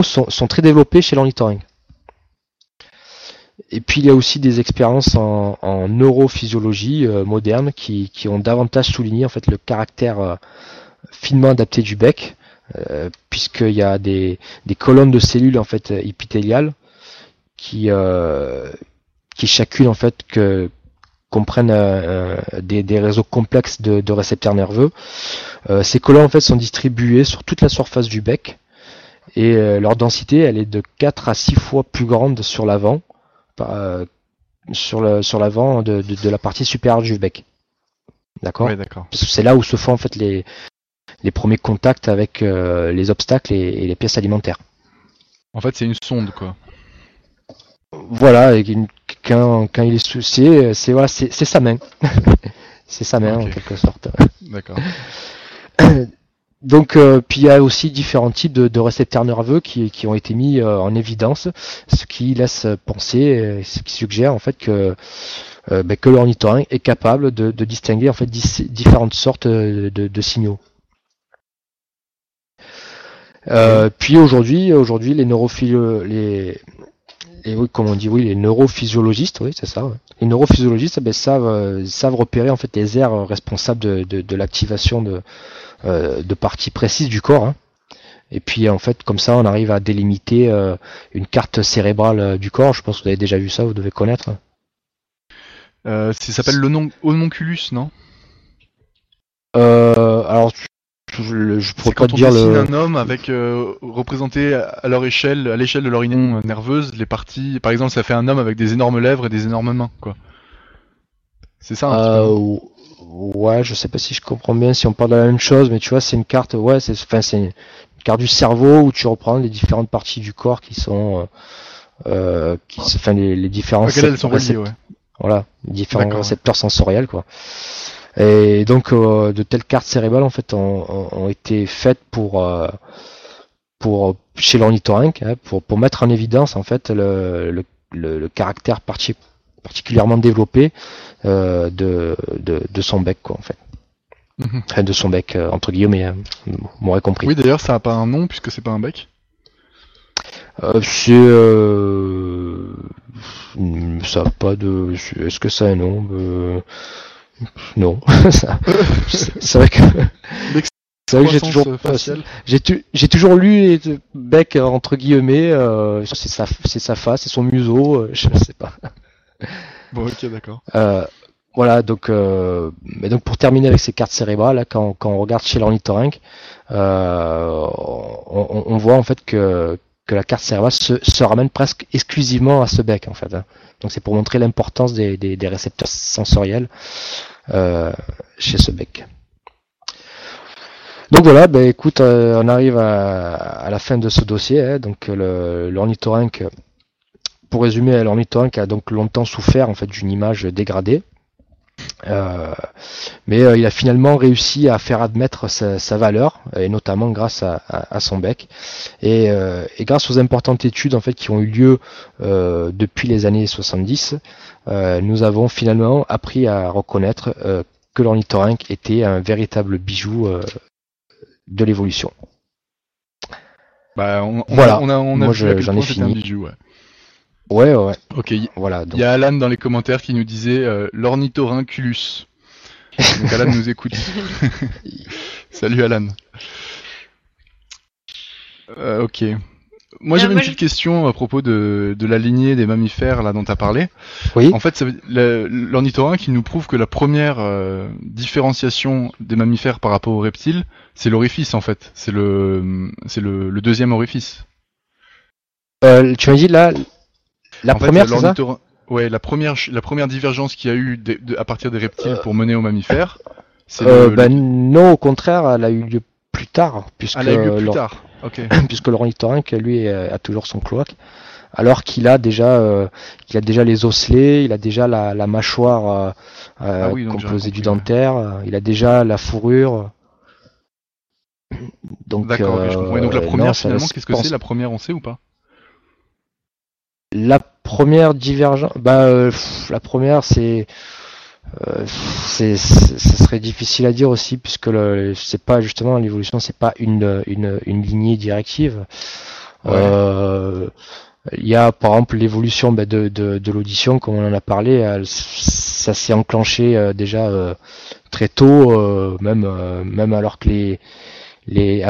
sont, très développés chez l'ornithorynque. Et puis il y a aussi des expériences en, neurophysiologie euh, moderne qui, ont davantage souligné en fait le caractère finement adapté du bec, euh, puisqu'il y a des, colonnes de cellules en fait épithéliales qui euh, qui chacune en fait que comprennent euh, des, réseaux complexes de, récepteurs nerveux. ces colonnes en fait sont distribuées sur toute la surface du bec et leur densité elle est de 4 à 6 fois plus grande sur l'avant sur le sur l'avant de, de, la partie supérieure du bec. D'accord? d'accord. C'est là où se font en fait les les premiers contacts avec euh, les obstacles et, les pièces alimentaires. En fait, c'est une sonde, quoi. Voilà, et quand, quand il est soucié, c'est voilà, c'est sa main. c'est sa main en quelque sorte. D'accord. donc, euh, puis il y a aussi différents types de, récepteurs nerveux qui, qui, ont été mis euh, en évidence, ce qui laisse penser, ce qui suggère en fait que ben, que l'ornithorynque est capable de, distinguer en fait différentes sortes de, de signaux. puis aujourd'hui, aujourd'hui les neurophiles, les et oui, comme on dit, oui, les neurophysiologistes, oui, c'est ça. Les neurophysiologistes, eh ben, savent, savent repérer en fait les aires responsables de, de, de l'activation de, euh, de parties précises du corps. Hein. Et puis en fait, comme ça, on arrive à délimiter euh, une carte cérébrale euh, du corps. Je pense que vous avez déjà vu ça, vous devez connaître. ça s'appelle le homunculus, non? Alors, je, je pourrais pas quand dire on un homme avec représenté à leur échelle, à l'échelle de leur union nerveuse, les parties. Par exemple, ça fait un homme avec des énormes lèvres et des énormes mains, quoi. C'est ça. Un ouais, je sais pas si je comprends bien si on parle de la même chose, mais tu vois, c'est une carte, ouais, c'est, enfin, c'est une carte du cerveau où tu reprends les différentes parties du corps qui sont, euh, euh qui, enfin, les, les différents. elles sont reliées, ouais. Voilà, les différents récepteurs sensoriels, quoi. Et donc, euh, de telles cartes cérébrales, en fait, ont, ont été faites pour, euh, pour chez l'ornithorynque, hein, pour, pour mettre en évidence, en fait, le, le, le, caractère particulièrement développé euh, de, de, son bec, quoi, en fait. Mhm. de son bec, entre guillemets, hein, vous m'aurez compris. Oui, d'ailleurs, ça n'a pas un nom puisque c'est pas un bec? Euh, c'est euh, ça pas de est-ce que ça a un nom? Euh... non. C'est vrai que c'est vrai que j'ai toujours j'ai toujours lu bec entre guillemets euh, c'est sa c'est sa face c'est son museau je sais pas. Bon, ok, d'accord. Euh, voilà, donc, euh, mais donc pour terminer avec ces cartes cérébrales, quand, quand on regarde chez l'ornithorynque, euh, on, on, voit en fait que, que la carte cérébrale se, ramène presque exclusivement à ce bec en fait. Hein. Donc c'est pour montrer l'importance des, récepteurs sensoriels euh, chez ce bec. Donc voilà, ben écoute, euh, on arrive à, à, la fin de ce dossier. Hein, donc l'ornithorynque pour résumer, l'ornithorynque a donc longtemps souffert en fait d'une image dégradée. Euh, mais euh, il a finalement réussi à faire admettre sa, valeur, et notamment grâce à, son bec. Euh, et, grâce aux importantes études en fait qui ont eu lieu depuis les années 70, nous avons finalement appris à reconnaître que l'ornithorynque était un véritable bijou de l'évolution. Bah, on, voilà. On a, on a Moi, j'en ai fini. Bijou, ouais. Ouais, ouais. Ok. Voilà. Il y a Alan dans les commentaires qui nous disait euh, l'ornithorynculus. Donc Alan nous écoute. Salut Alan. Euh, ok. Moi j'avais une petite question à propos de, de, la lignée des mammifères là dont tu as parlé. Oui. En fait, l'ornithorynque qui nous prouve que la première euh, différenciation des mammifères par rapport aux reptiles, c'est l'orifice en fait. C'est le, c'est le, le, deuxième orifice. Euh, tu m'as dit là, la première, c'est ça Ouais, la première, la première divergence qu'il y a eu à partir des reptiles pour mener aux mammifères. Euh, ben non, au contraire, elle a eu lieu plus tard, puisque elle a eu lieu plus tard. puisque l'ornithorynque, lui, a toujours son cloaque, alors qu'il a déjà, euh, il a déjà les osselets, il a déjà la, la mâchoire euh, ah composée du dentaire, il a déjà la fourrure. Donc, D'accord, je comprends. Et donc la première, finalement, qu'est-ce que c'est La première, on sait ou pas? La première divergence, bah, euh, la première c'est, euh, c'est, ce serait difficile à dire aussi puisque c'est pas justement l'évolution, c'est pas une, une, une lignée directive. Euh, il y a par exemple l'évolution bah, de, de, de l'audition, comme on en a parlé, ça s'est enclenché déjà très tôt, même même alors que les les,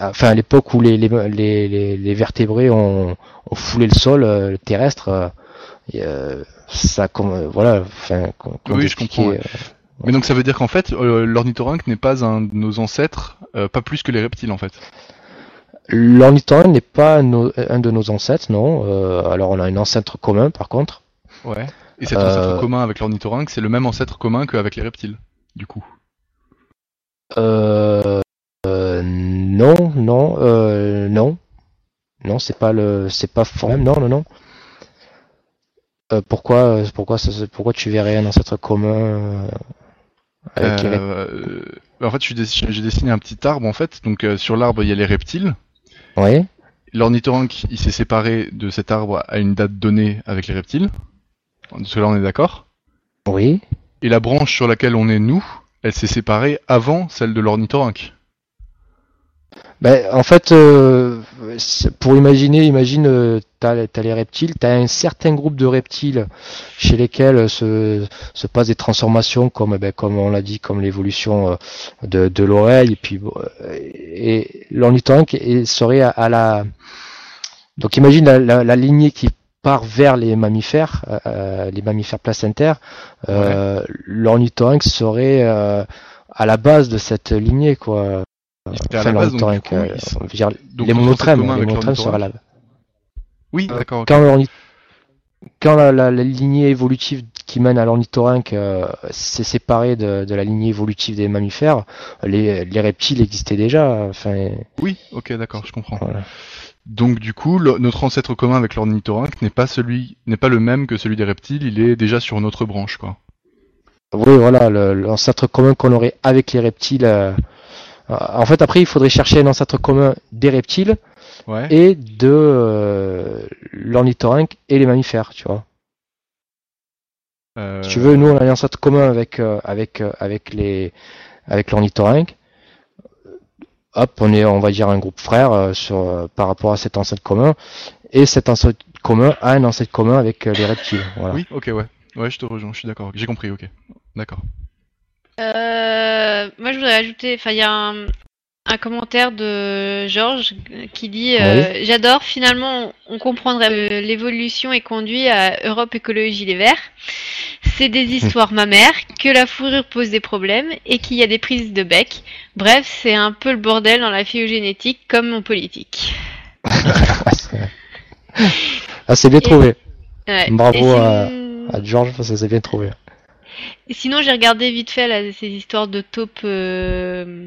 enfin à l'époque où les, les, les, les, vertébrés ont, ont, foulé le sol euh, terrestre, euh, euh, ça comme voilà, enfin. oui, je comprends. Mais donc ça veut dire qu'en fait, l'ornithorynque n'est pas un de nos ancêtres, pas plus que les reptiles en fait. L'ornithorynque n'est pas un, de nos ancêtres, non. alors on a un ancêtre commun par contre. Ouais. Et cet ancêtre commun avec l'ornithorynque, c'est le même ancêtre commun qu'avec les reptiles, du coup. Euh, euh, non, non, euh, non, non, c'est pas le, c'est pas non, non, non. Euh, pourquoi, pourquoi, pourquoi tu verrais un ancêtre commun Avec les Euh, en fait, j'ai dessiné un petit arbre en fait. Donc sur l'arbre, il y a les reptiles. Oui. L'ornithorynque, il s'est séparé de cet arbre à une date donnée avec les reptiles. Cela, on est d'accord. Oui. Et la branche sur laquelle on est nous, elle s'est séparée avant celle de l'ornithorynque. Ben, en fait, euh, pour imaginer, imagine, euh, t'as, t'as les reptiles, t'as un certain groupe de reptiles chez lesquels se, se passent des transformations, comme, ben, comme on l'a dit, comme l'évolution euh, de, de l'oreille, et puis, euh, et l'ornithorynque est- serait à, à la, donc imagine la, la, la lignée qui part vers les mammifères, euh, euh, les mammifères placentaires, euh, l'ornithorynque serait euh, à la base de cette lignée, quoi. Euh, il s- on veut dire, donc, les notre monotrèmes, les monotrèmes seraient l'ornithorynque. là. Oui, d'accord. ok. Quand, la, la- la lignée évolutive qui mène à l'ornithorynque euh, s'est séparée de, de la lignée évolutive des mammifères, les, les reptiles existaient déjà. Enfin, Oui, ok, d'accord, je comprends. voilà. Donc du coup, le- notre ancêtre commun avec l'ornithorynque n'est pas celui, n'est pas le même que celui des reptiles. Il est déjà sur notre branche, quoi. Oui, voilà, l'ancêtre commun qu'on aurait avec les reptiles. Euh, en fait, après, il faudrait chercher un ancêtre commun des reptiles Ouais. et de euh, l'ornithorynque et les mammifères, tu vois. Euh, Si tu veux, nous, on a un ancêtre commun avec, euh, avec, euh, avec les, avec l'ornithorynque. Hop, on est, on va dire, un groupe frère euh, sur, par rapport à cet ancêtre commun. Et cet ancêtre commun a un ancêtre commun avec les reptiles. Voilà. Oui, ok, ouais. Ouais, je te rejoins, je suis d'accord. J'ai compris, ok. D'accord. Euh, moi, je voudrais ajouter, enfin, il y a un, un commentaire de Georges qui dit euh, J'adore, finalement, on comprendrait que l'évolution est conduite à Europe Écologie Les Verts. C'est des histoires mammaires, que la fourrure pose des problèmes et qu'il y a des prises de bec. Bref, c'est un peu le bordel dans la phyogénétique comme en politique. ah, c'est bien Et- trouvé. Ouais. Bravo à- À Georges, ça c'est bien trouvé. Et sinon, j'ai regardé vite fait là, ces histoires de taupes euh,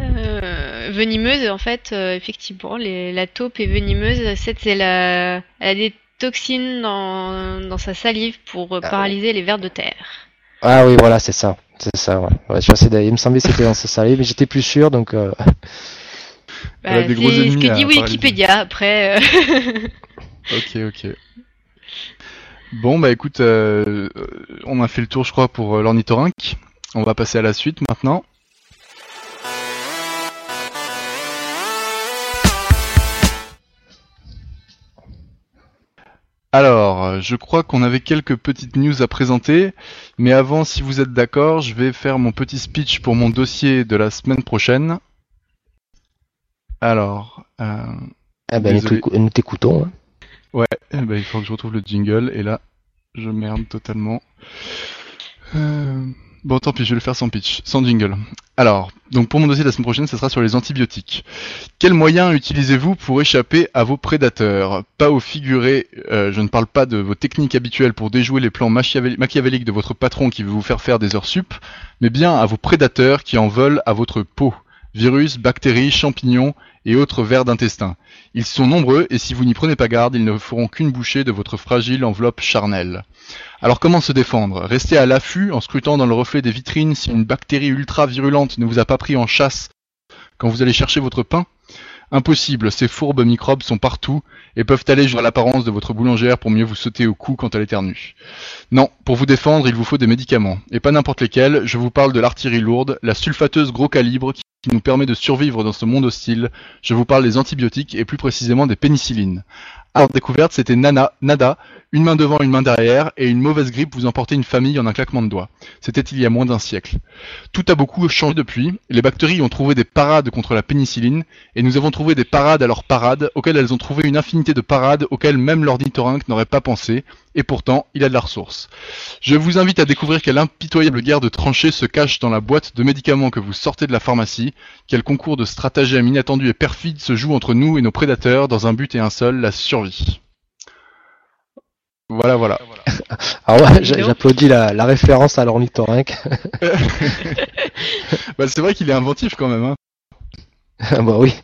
euh, venimeuses. En fait, euh, effectivement, les- la taupe est venimeuse. C'est la, elle a des toxines dans, dans sa salive pour euh, Ah paralyser les vers de terre. Ah oui, voilà, c'est ça. C'est ça, ouais. ouais il me semblait que c'était dans ce salé, mais j'étais plus sûr, donc euh, Bah, c'est ce que dit paralyser. Wikipédia. Après, euh, Ok, ok. Bon, bah écoute, euh, euh, on a fait le tour, je crois, pour euh, l'ornithorynque. On va passer à la suite maintenant. Alors, je crois qu'on avait quelques petites news à présenter, mais avant, si vous êtes d'accord, je vais faire mon petit speech pour mon dossier de la semaine prochaine. Alors, euh, eh ben, nous t'écoutons. hein. Eh ben, il faut que je retrouve le jingle et là, je merde totalement. Euh, Bon, tant pis, je vais le faire sans pitch, sans jingle. Alors, donc pour mon dossier de la semaine prochaine, ce sera sur les antibiotiques. Quels moyens utilisez-vous pour échapper à vos prédateurs? Pas au figuré, euh, je ne parle pas de vos techniques habituelles pour déjouer les plans machiavéli- machiavéliques de votre patron qui veut vous faire faire des heures sup, mais bien à vos prédateurs qui en veulent à votre peau. Virus, bactéries, champignons et autres vers d'intestin. Ils sont nombreux et si vous n'y prenez pas garde, ils ne feront qu'une bouchée de votre fragile enveloppe charnelle. Alors comment se défendre? Rester à l'affût en scrutant dans le reflet des vitrines si une bactérie ultra virulente ne vous a pas pris en chasse quand vous allez chercher votre pain? Impossible, ces fourbes microbes sont partout et peuvent aller jusqu'à l'apparence de votre boulangère pour mieux vous sauter au cou quand elle éternue. Non, pour vous défendre, il vous faut des médicaments, et pas n'importe lesquels, je vous parle de l'artillerie lourde, la sulfateuse gros calibre qui qui nous permet de survivre dans ce monde hostile, je vous parle des antibiotiques et plus précisément des pénicillines. Alors découverte, c'était Nana, Nada, une main devant, une main derrière, et une mauvaise grippe vous emportait une famille en un claquement de doigts. C'était il y a moins d'un siècle. Tout a beaucoup changé depuis, les bactéries ont trouvé des parades contre la pénicilline, et nous avons trouvé des parades à leurs parades, auxquelles elles ont trouvé une infinité de parades auxquelles même l'ornithorynque n'aurait pas pensé, et pourtant, il a de la ressource. Je vous invite à découvrir quelle impitoyable guerre de tranchées se cache dans la boîte de médicaments que vous sortez de la pharmacie, quel concours de stratagèmes inattendus et perfides se joue entre nous et nos prédateurs dans un but et un seul, la survie. Voilà, voilà. Alors ouais, j'applaudis la, la référence à l'ornithorynque. bah, c'est vrai qu'il est inventif quand même. Hein. bah oui.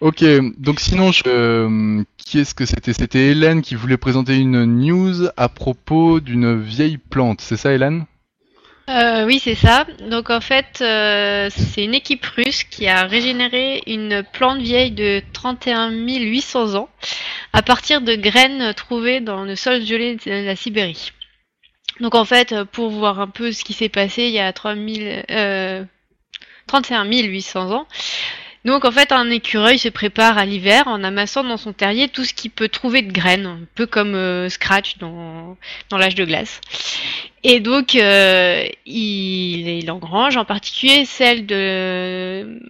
Ok, donc sinon, je... qui est-ce que c'était? C'était Hélène qui voulait présenter une news à propos d'une vieille plante, c'est ça Hélène? Euh, oui, c'est ça. Donc en fait, euh, c'est une équipe russe qui a régénéré une plante vieille de 31 800 ans à partir de graines trouvées dans le sol gelé de la Sibérie. Donc en fait, pour voir un peu ce qui s'est passé il y a 3000, euh, 31 800 ans, donc en fait, un écureuil se prépare à l'hiver en amassant dans son terrier tout ce qu'il peut trouver de graines, un peu comme euh, Scratch dans, dans l'âge de glace. Et donc euh, il, il, engrange en particulier celle de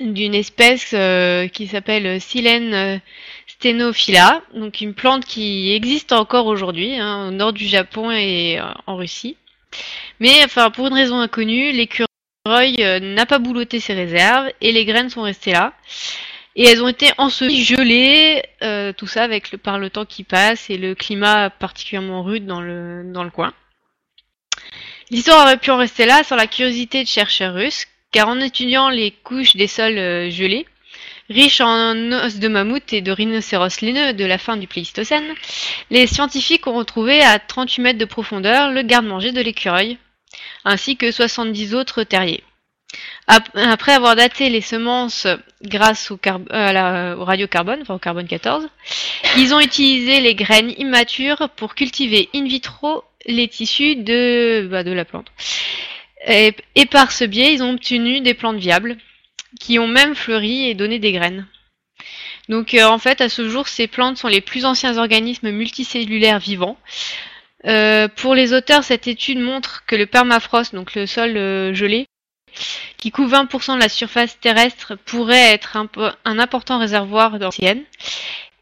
d'une espèce euh, qui s'appelle Silène stenophila, donc une plante qui existe encore aujourd'hui hein, au nord du Japon et en Russie. Mais enfin pour une raison inconnue, l'écureuil Roy euh, n'a pas boulotté ses réserves et les graines sont restées là. Et elles ont été ensevelies, gelées, euh, tout ça avec le, par le temps qui passe et le climat particulièrement rude dans le, dans le coin. L'histoire aurait pu en rester là sans la curiosité de chercheurs russes, car en étudiant les couches des sols euh, gelés, riches en os de mammouth et de rhinocéros laineux de la fin du Pléistocène, les scientifiques ont retrouvé à 38 mètres de profondeur le garde-manger de l'écureuil, ainsi que 70 autres terriers. Après avoir daté les semences grâce au, radiocarbone, enfin au carbone 14, ils ont utilisé les graines immatures pour cultiver in vitro les tissus de, bah, la plante. Et, par ce biais, ils ont obtenu des plantes viables qui ont même fleuri et donné des graines. Donc euh, en fait, à ce jour, ces plantes sont les plus anciens organismes multicellulaires vivants. Euh, pour les auteurs, cette étude montre que le permafrost, donc le sol euh, gelé, qui couvre 20% de la surface terrestre, pourrait être un, un important réservoir d'anciennes.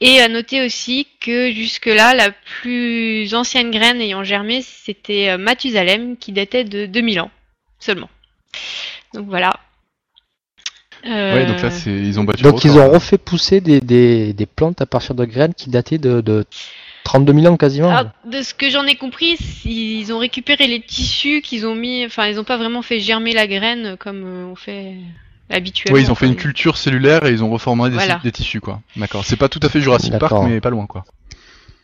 Et à noter aussi que jusque-là, la plus ancienne graine ayant germé, c'était euh, Mathusalem, qui datait de 2000 ans seulement. Donc voilà. Euh... donc là, ils ont battu Donc ils ont refait pousser des, des, des, plantes à partir de graines qui dataient de, de 32 000 ans quasiment. de ce que j'en ai compris, ils ont récupéré les tissus qu'ils ont mis, enfin ils n'ont pas vraiment fait germer la graine comme euh, on fait habituellement. Oui, ils ont fait une culture cellulaire et ils ont reformé des, tissus quoi. D'accord. C'est pas tout à fait Jurassic Park, mais pas loin quoi.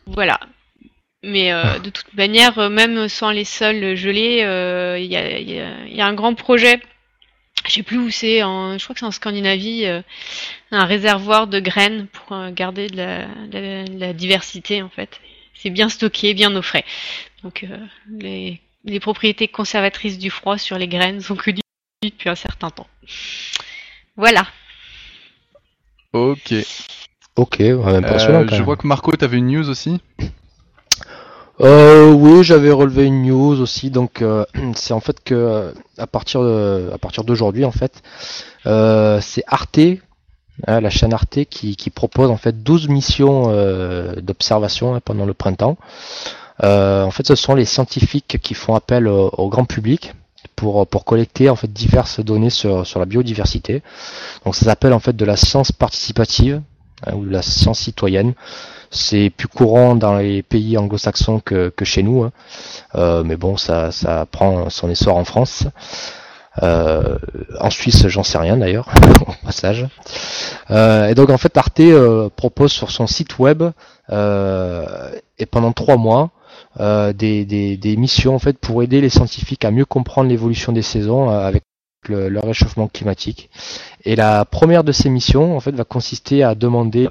Voilà. Mais euh, ah. de toute manière, euh, même sans les sols gelés, il y, a, un grand projet. Je sais plus où c'est, je crois que c'est en Scandinavie, un réservoir de graines pour euh, garder de la, diversité en fait. C'est bien stocké, bien au frais. Donc euh, les, propriétés conservatrices du froid sur les graines sont connues depuis un certain temps. Voilà. Ok. Ok, euh, je vois que Marco, tu avais une news aussi euh, oui, j'avais relevé une news aussi, donc c'est en fait que à partir à partir d'aujourd'hui en fait, c'est Arte Hein, la chaîne Arte qui, propose en fait 12 missions euh, d'observation hein, pendant le printemps. Euh, en fait, ce sont les scientifiques qui font appel au, grand public pour, pour collecter en fait diverses données sur, sur la biodiversité. Donc ça s'appelle en fait de la science participative hein, ou la science citoyenne. C'est plus courant dans les pays anglo-saxons que, que chez nous, euh, mais bon, ça, ça prend son essor en France. Euh, en Suisse, j'en sais rien d'ailleurs, au passage. Euh, et donc en fait, Arte euh, propose sur son site web et pendant trois mois des, des, missions en fait pour aider les scientifiques à mieux comprendre l'évolution des saisons avec le, réchauffement climatique. Et la première de ces missions, en fait, va consister à demander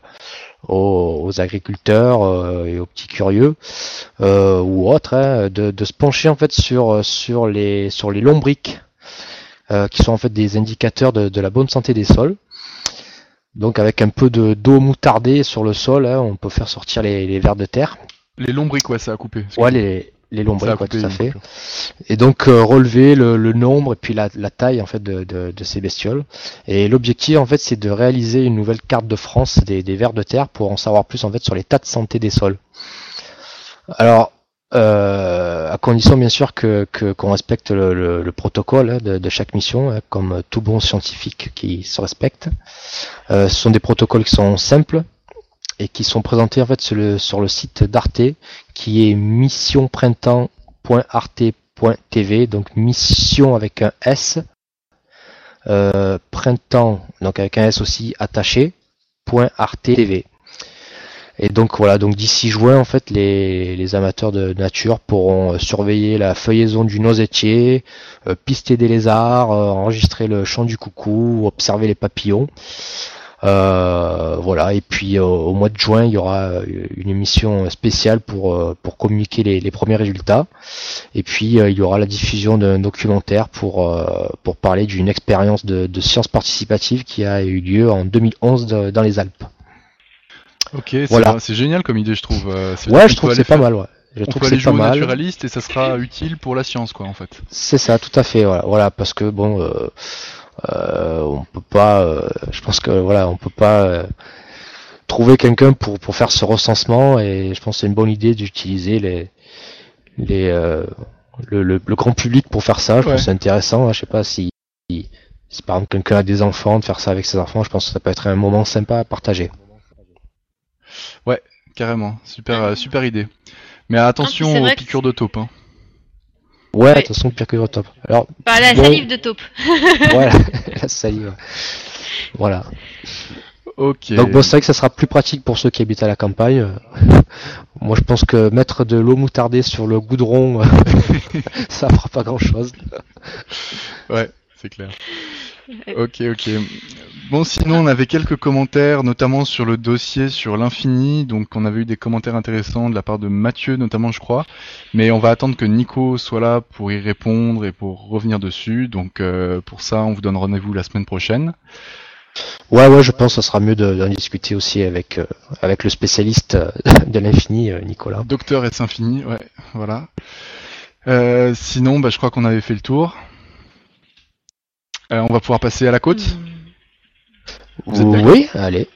aux, agriculteurs et aux petits curieux ou autres hein, de, de, se pencher en fait sur sur les sur les lombriques euh, qui sont en fait des indicateurs de, la bonne santé des sols. Donc avec un peu de d'eau moutardée sur le sol, hein, on peut faire sortir les, vers de terre. Les lombriques, ouais, ça a coupé. Ouais, les, les lombriques, tout à fait. Et donc euh, relever le, nombre et puis la, taille en fait de, de, ces bestioles. Et l'objectif en fait c'est de réaliser une nouvelle carte de France des, des vers de terre pour en savoir plus en fait sur l'état de santé des sols. Alors euh, à condition bien sûr que qu'on respecte le, protocole hein, de, chaque mission, hein, comme tout bon scientifique qui se respecte. Euh, ce sont des protocoles qui sont simples et qui sont présentés en fait sur le, site d'Arte, qui est missionprintemps.arte.tv, donc mission avec un S, printemps, donc avec un S aussi attaché, point TV. Et donc voilà, donc d'ici juin en fait les, amateurs de nature pourront euh, surveiller la feuillaison du noisetier, euh, pister des lézards, euh, enregistrer le chant du coucou, observer les papillons. Voilà, et puis au mois de juin, il y aura une émission spéciale pour, pour communiquer les, premiers résultats. Et puis il y aura la diffusion d'un documentaire pour, pour parler d'une expérience de, de sciences participatives qui a eu lieu en 2011 dans les Alpes. Ok, voilà. c'est génial comme idée, je trouve. Euh, ouais, je trouve que c'est pas mal, ouais. Je on trouve peut aller jouer mal. naturaliste et ça sera utile pour la science, quoi, en fait. C'est ça, tout à fait, voilà, voilà parce que bon, euh, euh, on peut pas, euh, je pense que voilà, on peut pas euh, trouver quelqu'un pour pour faire ce recensement et je pense que c'est une bonne idée d'utiliser les les le, le, le, grand public pour faire ça. Je pense que c'est intéressant. Hein, je sais pas si, si par exemple quelqu'un a des enfants, de faire ça avec ses enfants, je pense que ça peut être un moment sympa à partager. Ouais, carrément. Super, euh, super idée. Mais attention aux piqûres de taupe. Hein. Ouais, attention aux piqûres de taupe. Alors, bah, la salive de taupe. ouais, la salive. Voilà. Ok. Donc bon, c'est vrai que ça sera plus pratique pour ceux qui habitent à la campagne. Moi, je pense que mettre de l'eau moutardée sur le goudron, ça fera pas grand-chose. Ouais, c'est clair. Ok, ok. Bon, sinon, on avait quelques commentaires, notamment sur le dossier sur l'infini. Donc, on avait eu des commentaires intéressants de la part de Mathieu, notamment, je crois. Mais on va attendre que Nico soit là pour y répondre et pour revenir dessus. Donc, euh, pour ça, on vous donne rendez-vous la semaine prochaine. Ouais, ouais, je pense que ce sera mieux d'en discuter aussi avec, euh, avec le spécialiste euh, de l'infini, Nicolas. Docteur S infini, ouais, voilà. sinon, bah, je crois qu'on avait fait le tour. on va pouvoir passer à la côte. Hmm. Oui, allez.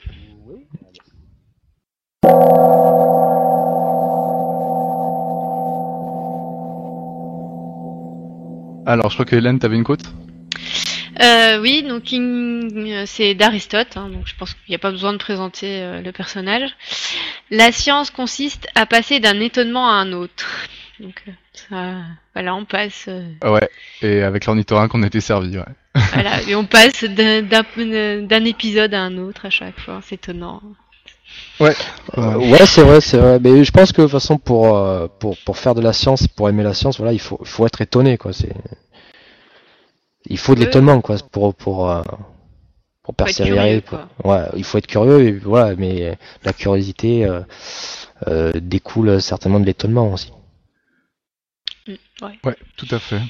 Alors, je crois que Hélène, t'avais une côte euh, oui, donc King, c'est d'Aristote, hein, donc je pense qu'il n'y a pas besoin de présenter euh, le personnage. La science consiste à passer d'un étonnement à un autre. Donc euh, ça, voilà, on passe. Ouais, et avec l'ornithorynque, on était servi, ouais. Voilà, et on passe d'un épisode à un autre à chaque fois, c'est étonnant. Ouais, euh, ouais, c'est vrai, c'est vrai. Mais je pense que de toute façon, pour, euh, pour, pour faire de la science, pour aimer la science, voilà, il faut, il faut être étonné, quoi. C'est, il faut de l'étonnement, quoi, pour, pour, euh, pour persévérer. Ouais, il faut être curieux, et voilà. Mais la curiosité découle certainement de l'étonnement aussi. Mm, ouais. ouais, tout à fait.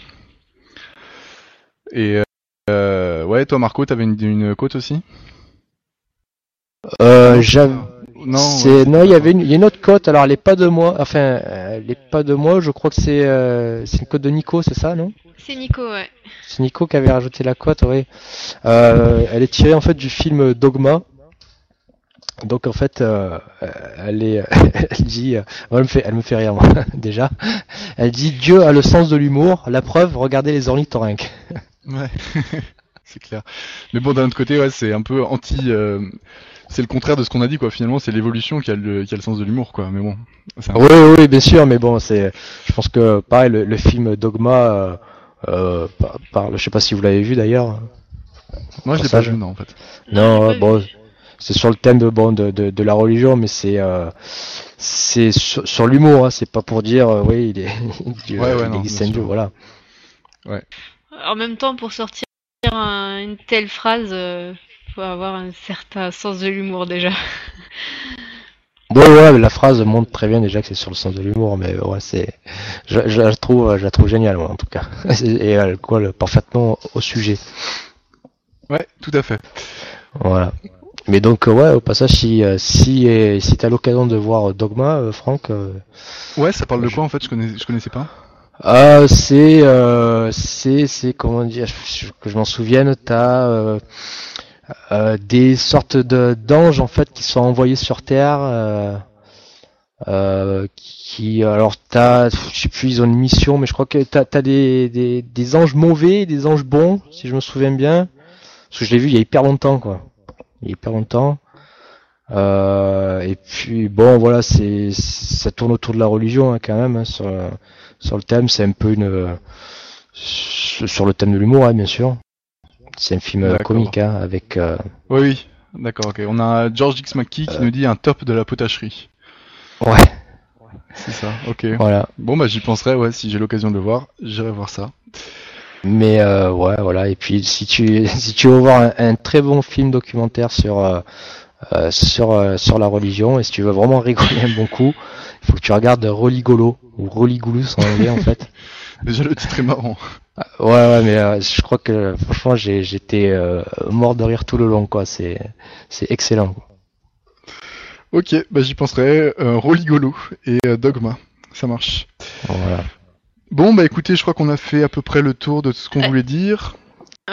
Et euh, ouais, toi Marco, t'avais une, une côte aussi? Euh, Non, non, il y avait une, y a une autre côte. Alors, elle est pas de moi. Enfin, elle est pas de moi. Je crois que c'est euh, c'est une côte de Nico, c'est ça, non? C'est Nico, ouais. C'est Nico qui avait rajouté la côte, oui. Euh, elle est tirée en fait du film Dogma. Donc en fait, euh, elle est, elle dit, euh, elle me fait, elle me fait rire moi, déjà. Elle dit Dieu a le sens de l'humour. La preuve, regardez les ornithorynques. Ouais, c'est clair. Mais bon, d'un autre côté, ouais, c'est un peu anti. Euh, c'est le contraire de ce qu'on a dit, quoi. Finalement, c'est l'évolution qui a le, qui a le sens de l'humour, quoi. Mais bon. Oui, oui, bien sûr, mais bon, c'est. Je pense que pareil, le, film Dogma euh, euh, parle. Je sais pas si vous l'avez vu d'ailleurs. Moi, je l'ai pas vu, non, en fait. Non, bon, c'est sur le thème de bon de, de, de la religion, mais c'est euh, c'est sur, l'humour. Hein, c'est pas pour dire, euh, oui, il est, Dieu, ouais, ouais, il existe un Dieu, voilà. Ouais en même temps, pour sortir une telle phrase, euh, faut avoir un certain sens de l'humour déjà. Bon ouais, la phrase montre très bien déjà que c'est sur le sens de l'humour, mais ouais, c'est, je, la trouve, je la trouve géniale, moi, en tout cas, et elle colle parfaitement au sujet. Ouais, tout à fait. Voilà. Mais donc ouais, au passage, si euh, si si t'as l'occasion de voir Dogma, euh, Franck. ouais, ça parle de quoi en fait Je connais, je connaissais pas. Euh, c'est euh, c'est c'est comment dire que je m'en souvienne t'as euh, euh, des sortes de d'anges en fait qui sont envoyés sur terre euh, euh, qui alors t'as je sais plus ils ont une mission mais je crois que t'as as des, des des anges mauvais des anges bons si je me souviens bien parce que je l'ai vu il y a hyper longtemps quoi il a hyper longtemps euh, et puis bon voilà c'est ça tourne autour de la religion hein, quand même hein, sur sur le thème, c'est un peu une sur le thème de l'humour, hein, bien sûr. C'est un film comique hein, avec. Oui, oui. D'accord, ok. On a George X McKee qui nous dit un top de la potacherie. Ouais. C'est ça, ok. Voilà. Bon, bah j'y penserai, ouais, si j'ai l'occasion de le voir, j'irai voir ça. Mais euh, ouais, voilà. Et puis si tu si tu veux voir un, très bon film documentaire sur euh, euh, sur sur la religion et si tu veux vraiment rigoler un bon coup, il faut que tu regardes Roligolo ou Roligulus en anglais en fait. Déjà le titre est marrant. Ouais ouais mais je crois que franchement j'ai j'étais mort de rire tout le long quoi. C'est c'est excellent. Ok, bah j'y penserai. Roligolo et Dogma, ça marche. Voilà. Bon, bah écoutez, je crois qu'on a fait à peu près le tour de ce qu'on voulait dire.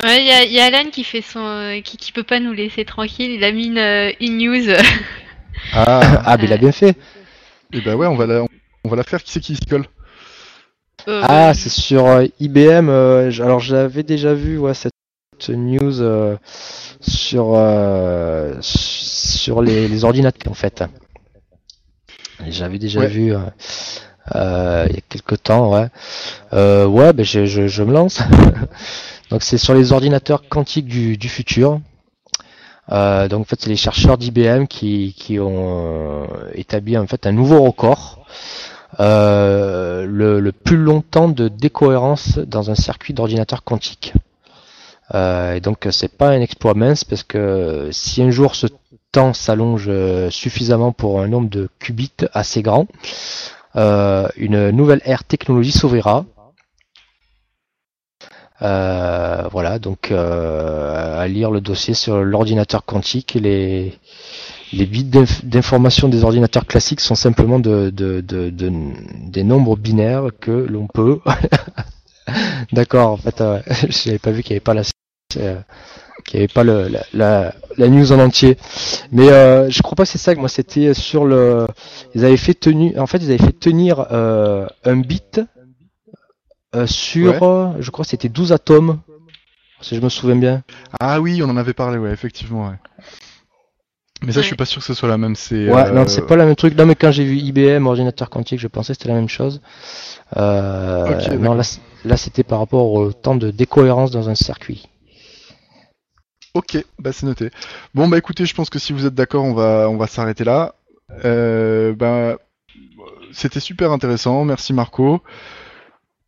Ouais, il y, a Alan qui fait son, euh, qui, qui peut pas nous laisser tranquille. Il a mis une, euh, news. Ah, ah, mais il a bien fait. Et eh bah ouais, on va la, on va la faire. Qui c'est qui s'y colle? Euh, Ah, c'est sur IBM. alors j'avais déjà vu ouais, cette news sur sur les, les, ordinateurs en fait. J'avais déjà vu. Euh, il y a quelques temps, ouais. Euh, ouais, ben je, je, je, me lance. donc c'est sur les ordinateurs quantiques du, du futur. Euh, donc en fait c'est les chercheurs d'IBM qui, qui ont euh, établi en fait un nouveau record. Euh, le, le, plus longtemps de décohérence dans un circuit d'ordinateur quantique. Euh, et donc c'est pas un exploit mince parce que si un jour ce temps s'allonge suffisamment pour un nombre de qubits assez grand, euh, une nouvelle ère technologie s'ouvrira. Euh, voilà, donc euh, à lire le dossier sur l'ordinateur quantique. Les, bits d'information des ordinateurs classiques sont simplement de, des nombres binaires que l'on peut. D'accord, en fait, je n'avais pas vu qu'il n'y avait pas la qu'il n'y avait pas le, la, la, news en entier. Mais euh, je crois pas que c'est ça. Moi, c'était sur le. Ils avaient fait tenir. En fait, ils avaient fait tenir euh, un bit euh, sur. Je crois que c'était 12 atomes. Si je me souviens bien. Ah oui, on en avait parlé, ouais, effectivement. Ouais. Mais ça, je suis pas sûr que ce soit la même. C'est. Ouais, non, c'est pas le même truc. Non, mais quand j'ai vu IBM, ordinateur quantique, je pensais que c'était la même chose. non, là, là c'était par rapport au temps de décohérence dans un circuit. Ok, bah c'est noté. Bon bah écoutez, je pense que si vous êtes d'accord, on va on va s'arrêter là. Euh, bah, c'était super intéressant, merci Marco.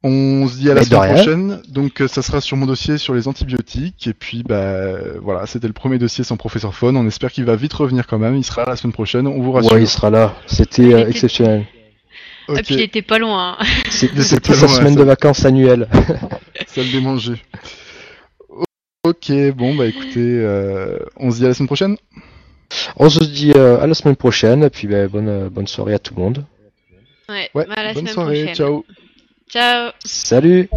On se dit à la semaine prochaine. Donc euh, ça sera sur mon dossier sur les antibiotiques. Et puis bah voilà, c'était le premier dossier sans professeur Faune. On espère qu'il va vite revenir quand même. Il sera la semaine prochaine, on vous rassure. Ouais, il sera là. C'était euh, exceptionnel. Et puis il était pas loin. C'était sa semaine de vacances annuelle. ça le démangeait. Ok, bon bah écoutez, euh, on se dit à la semaine prochaine. On se dit euh, à la semaine prochaine, et puis bah, bonne, euh, bonne soirée à tout le monde. Ouais, à la bonne soirée, prochaine. ciao. Ciao. Salut.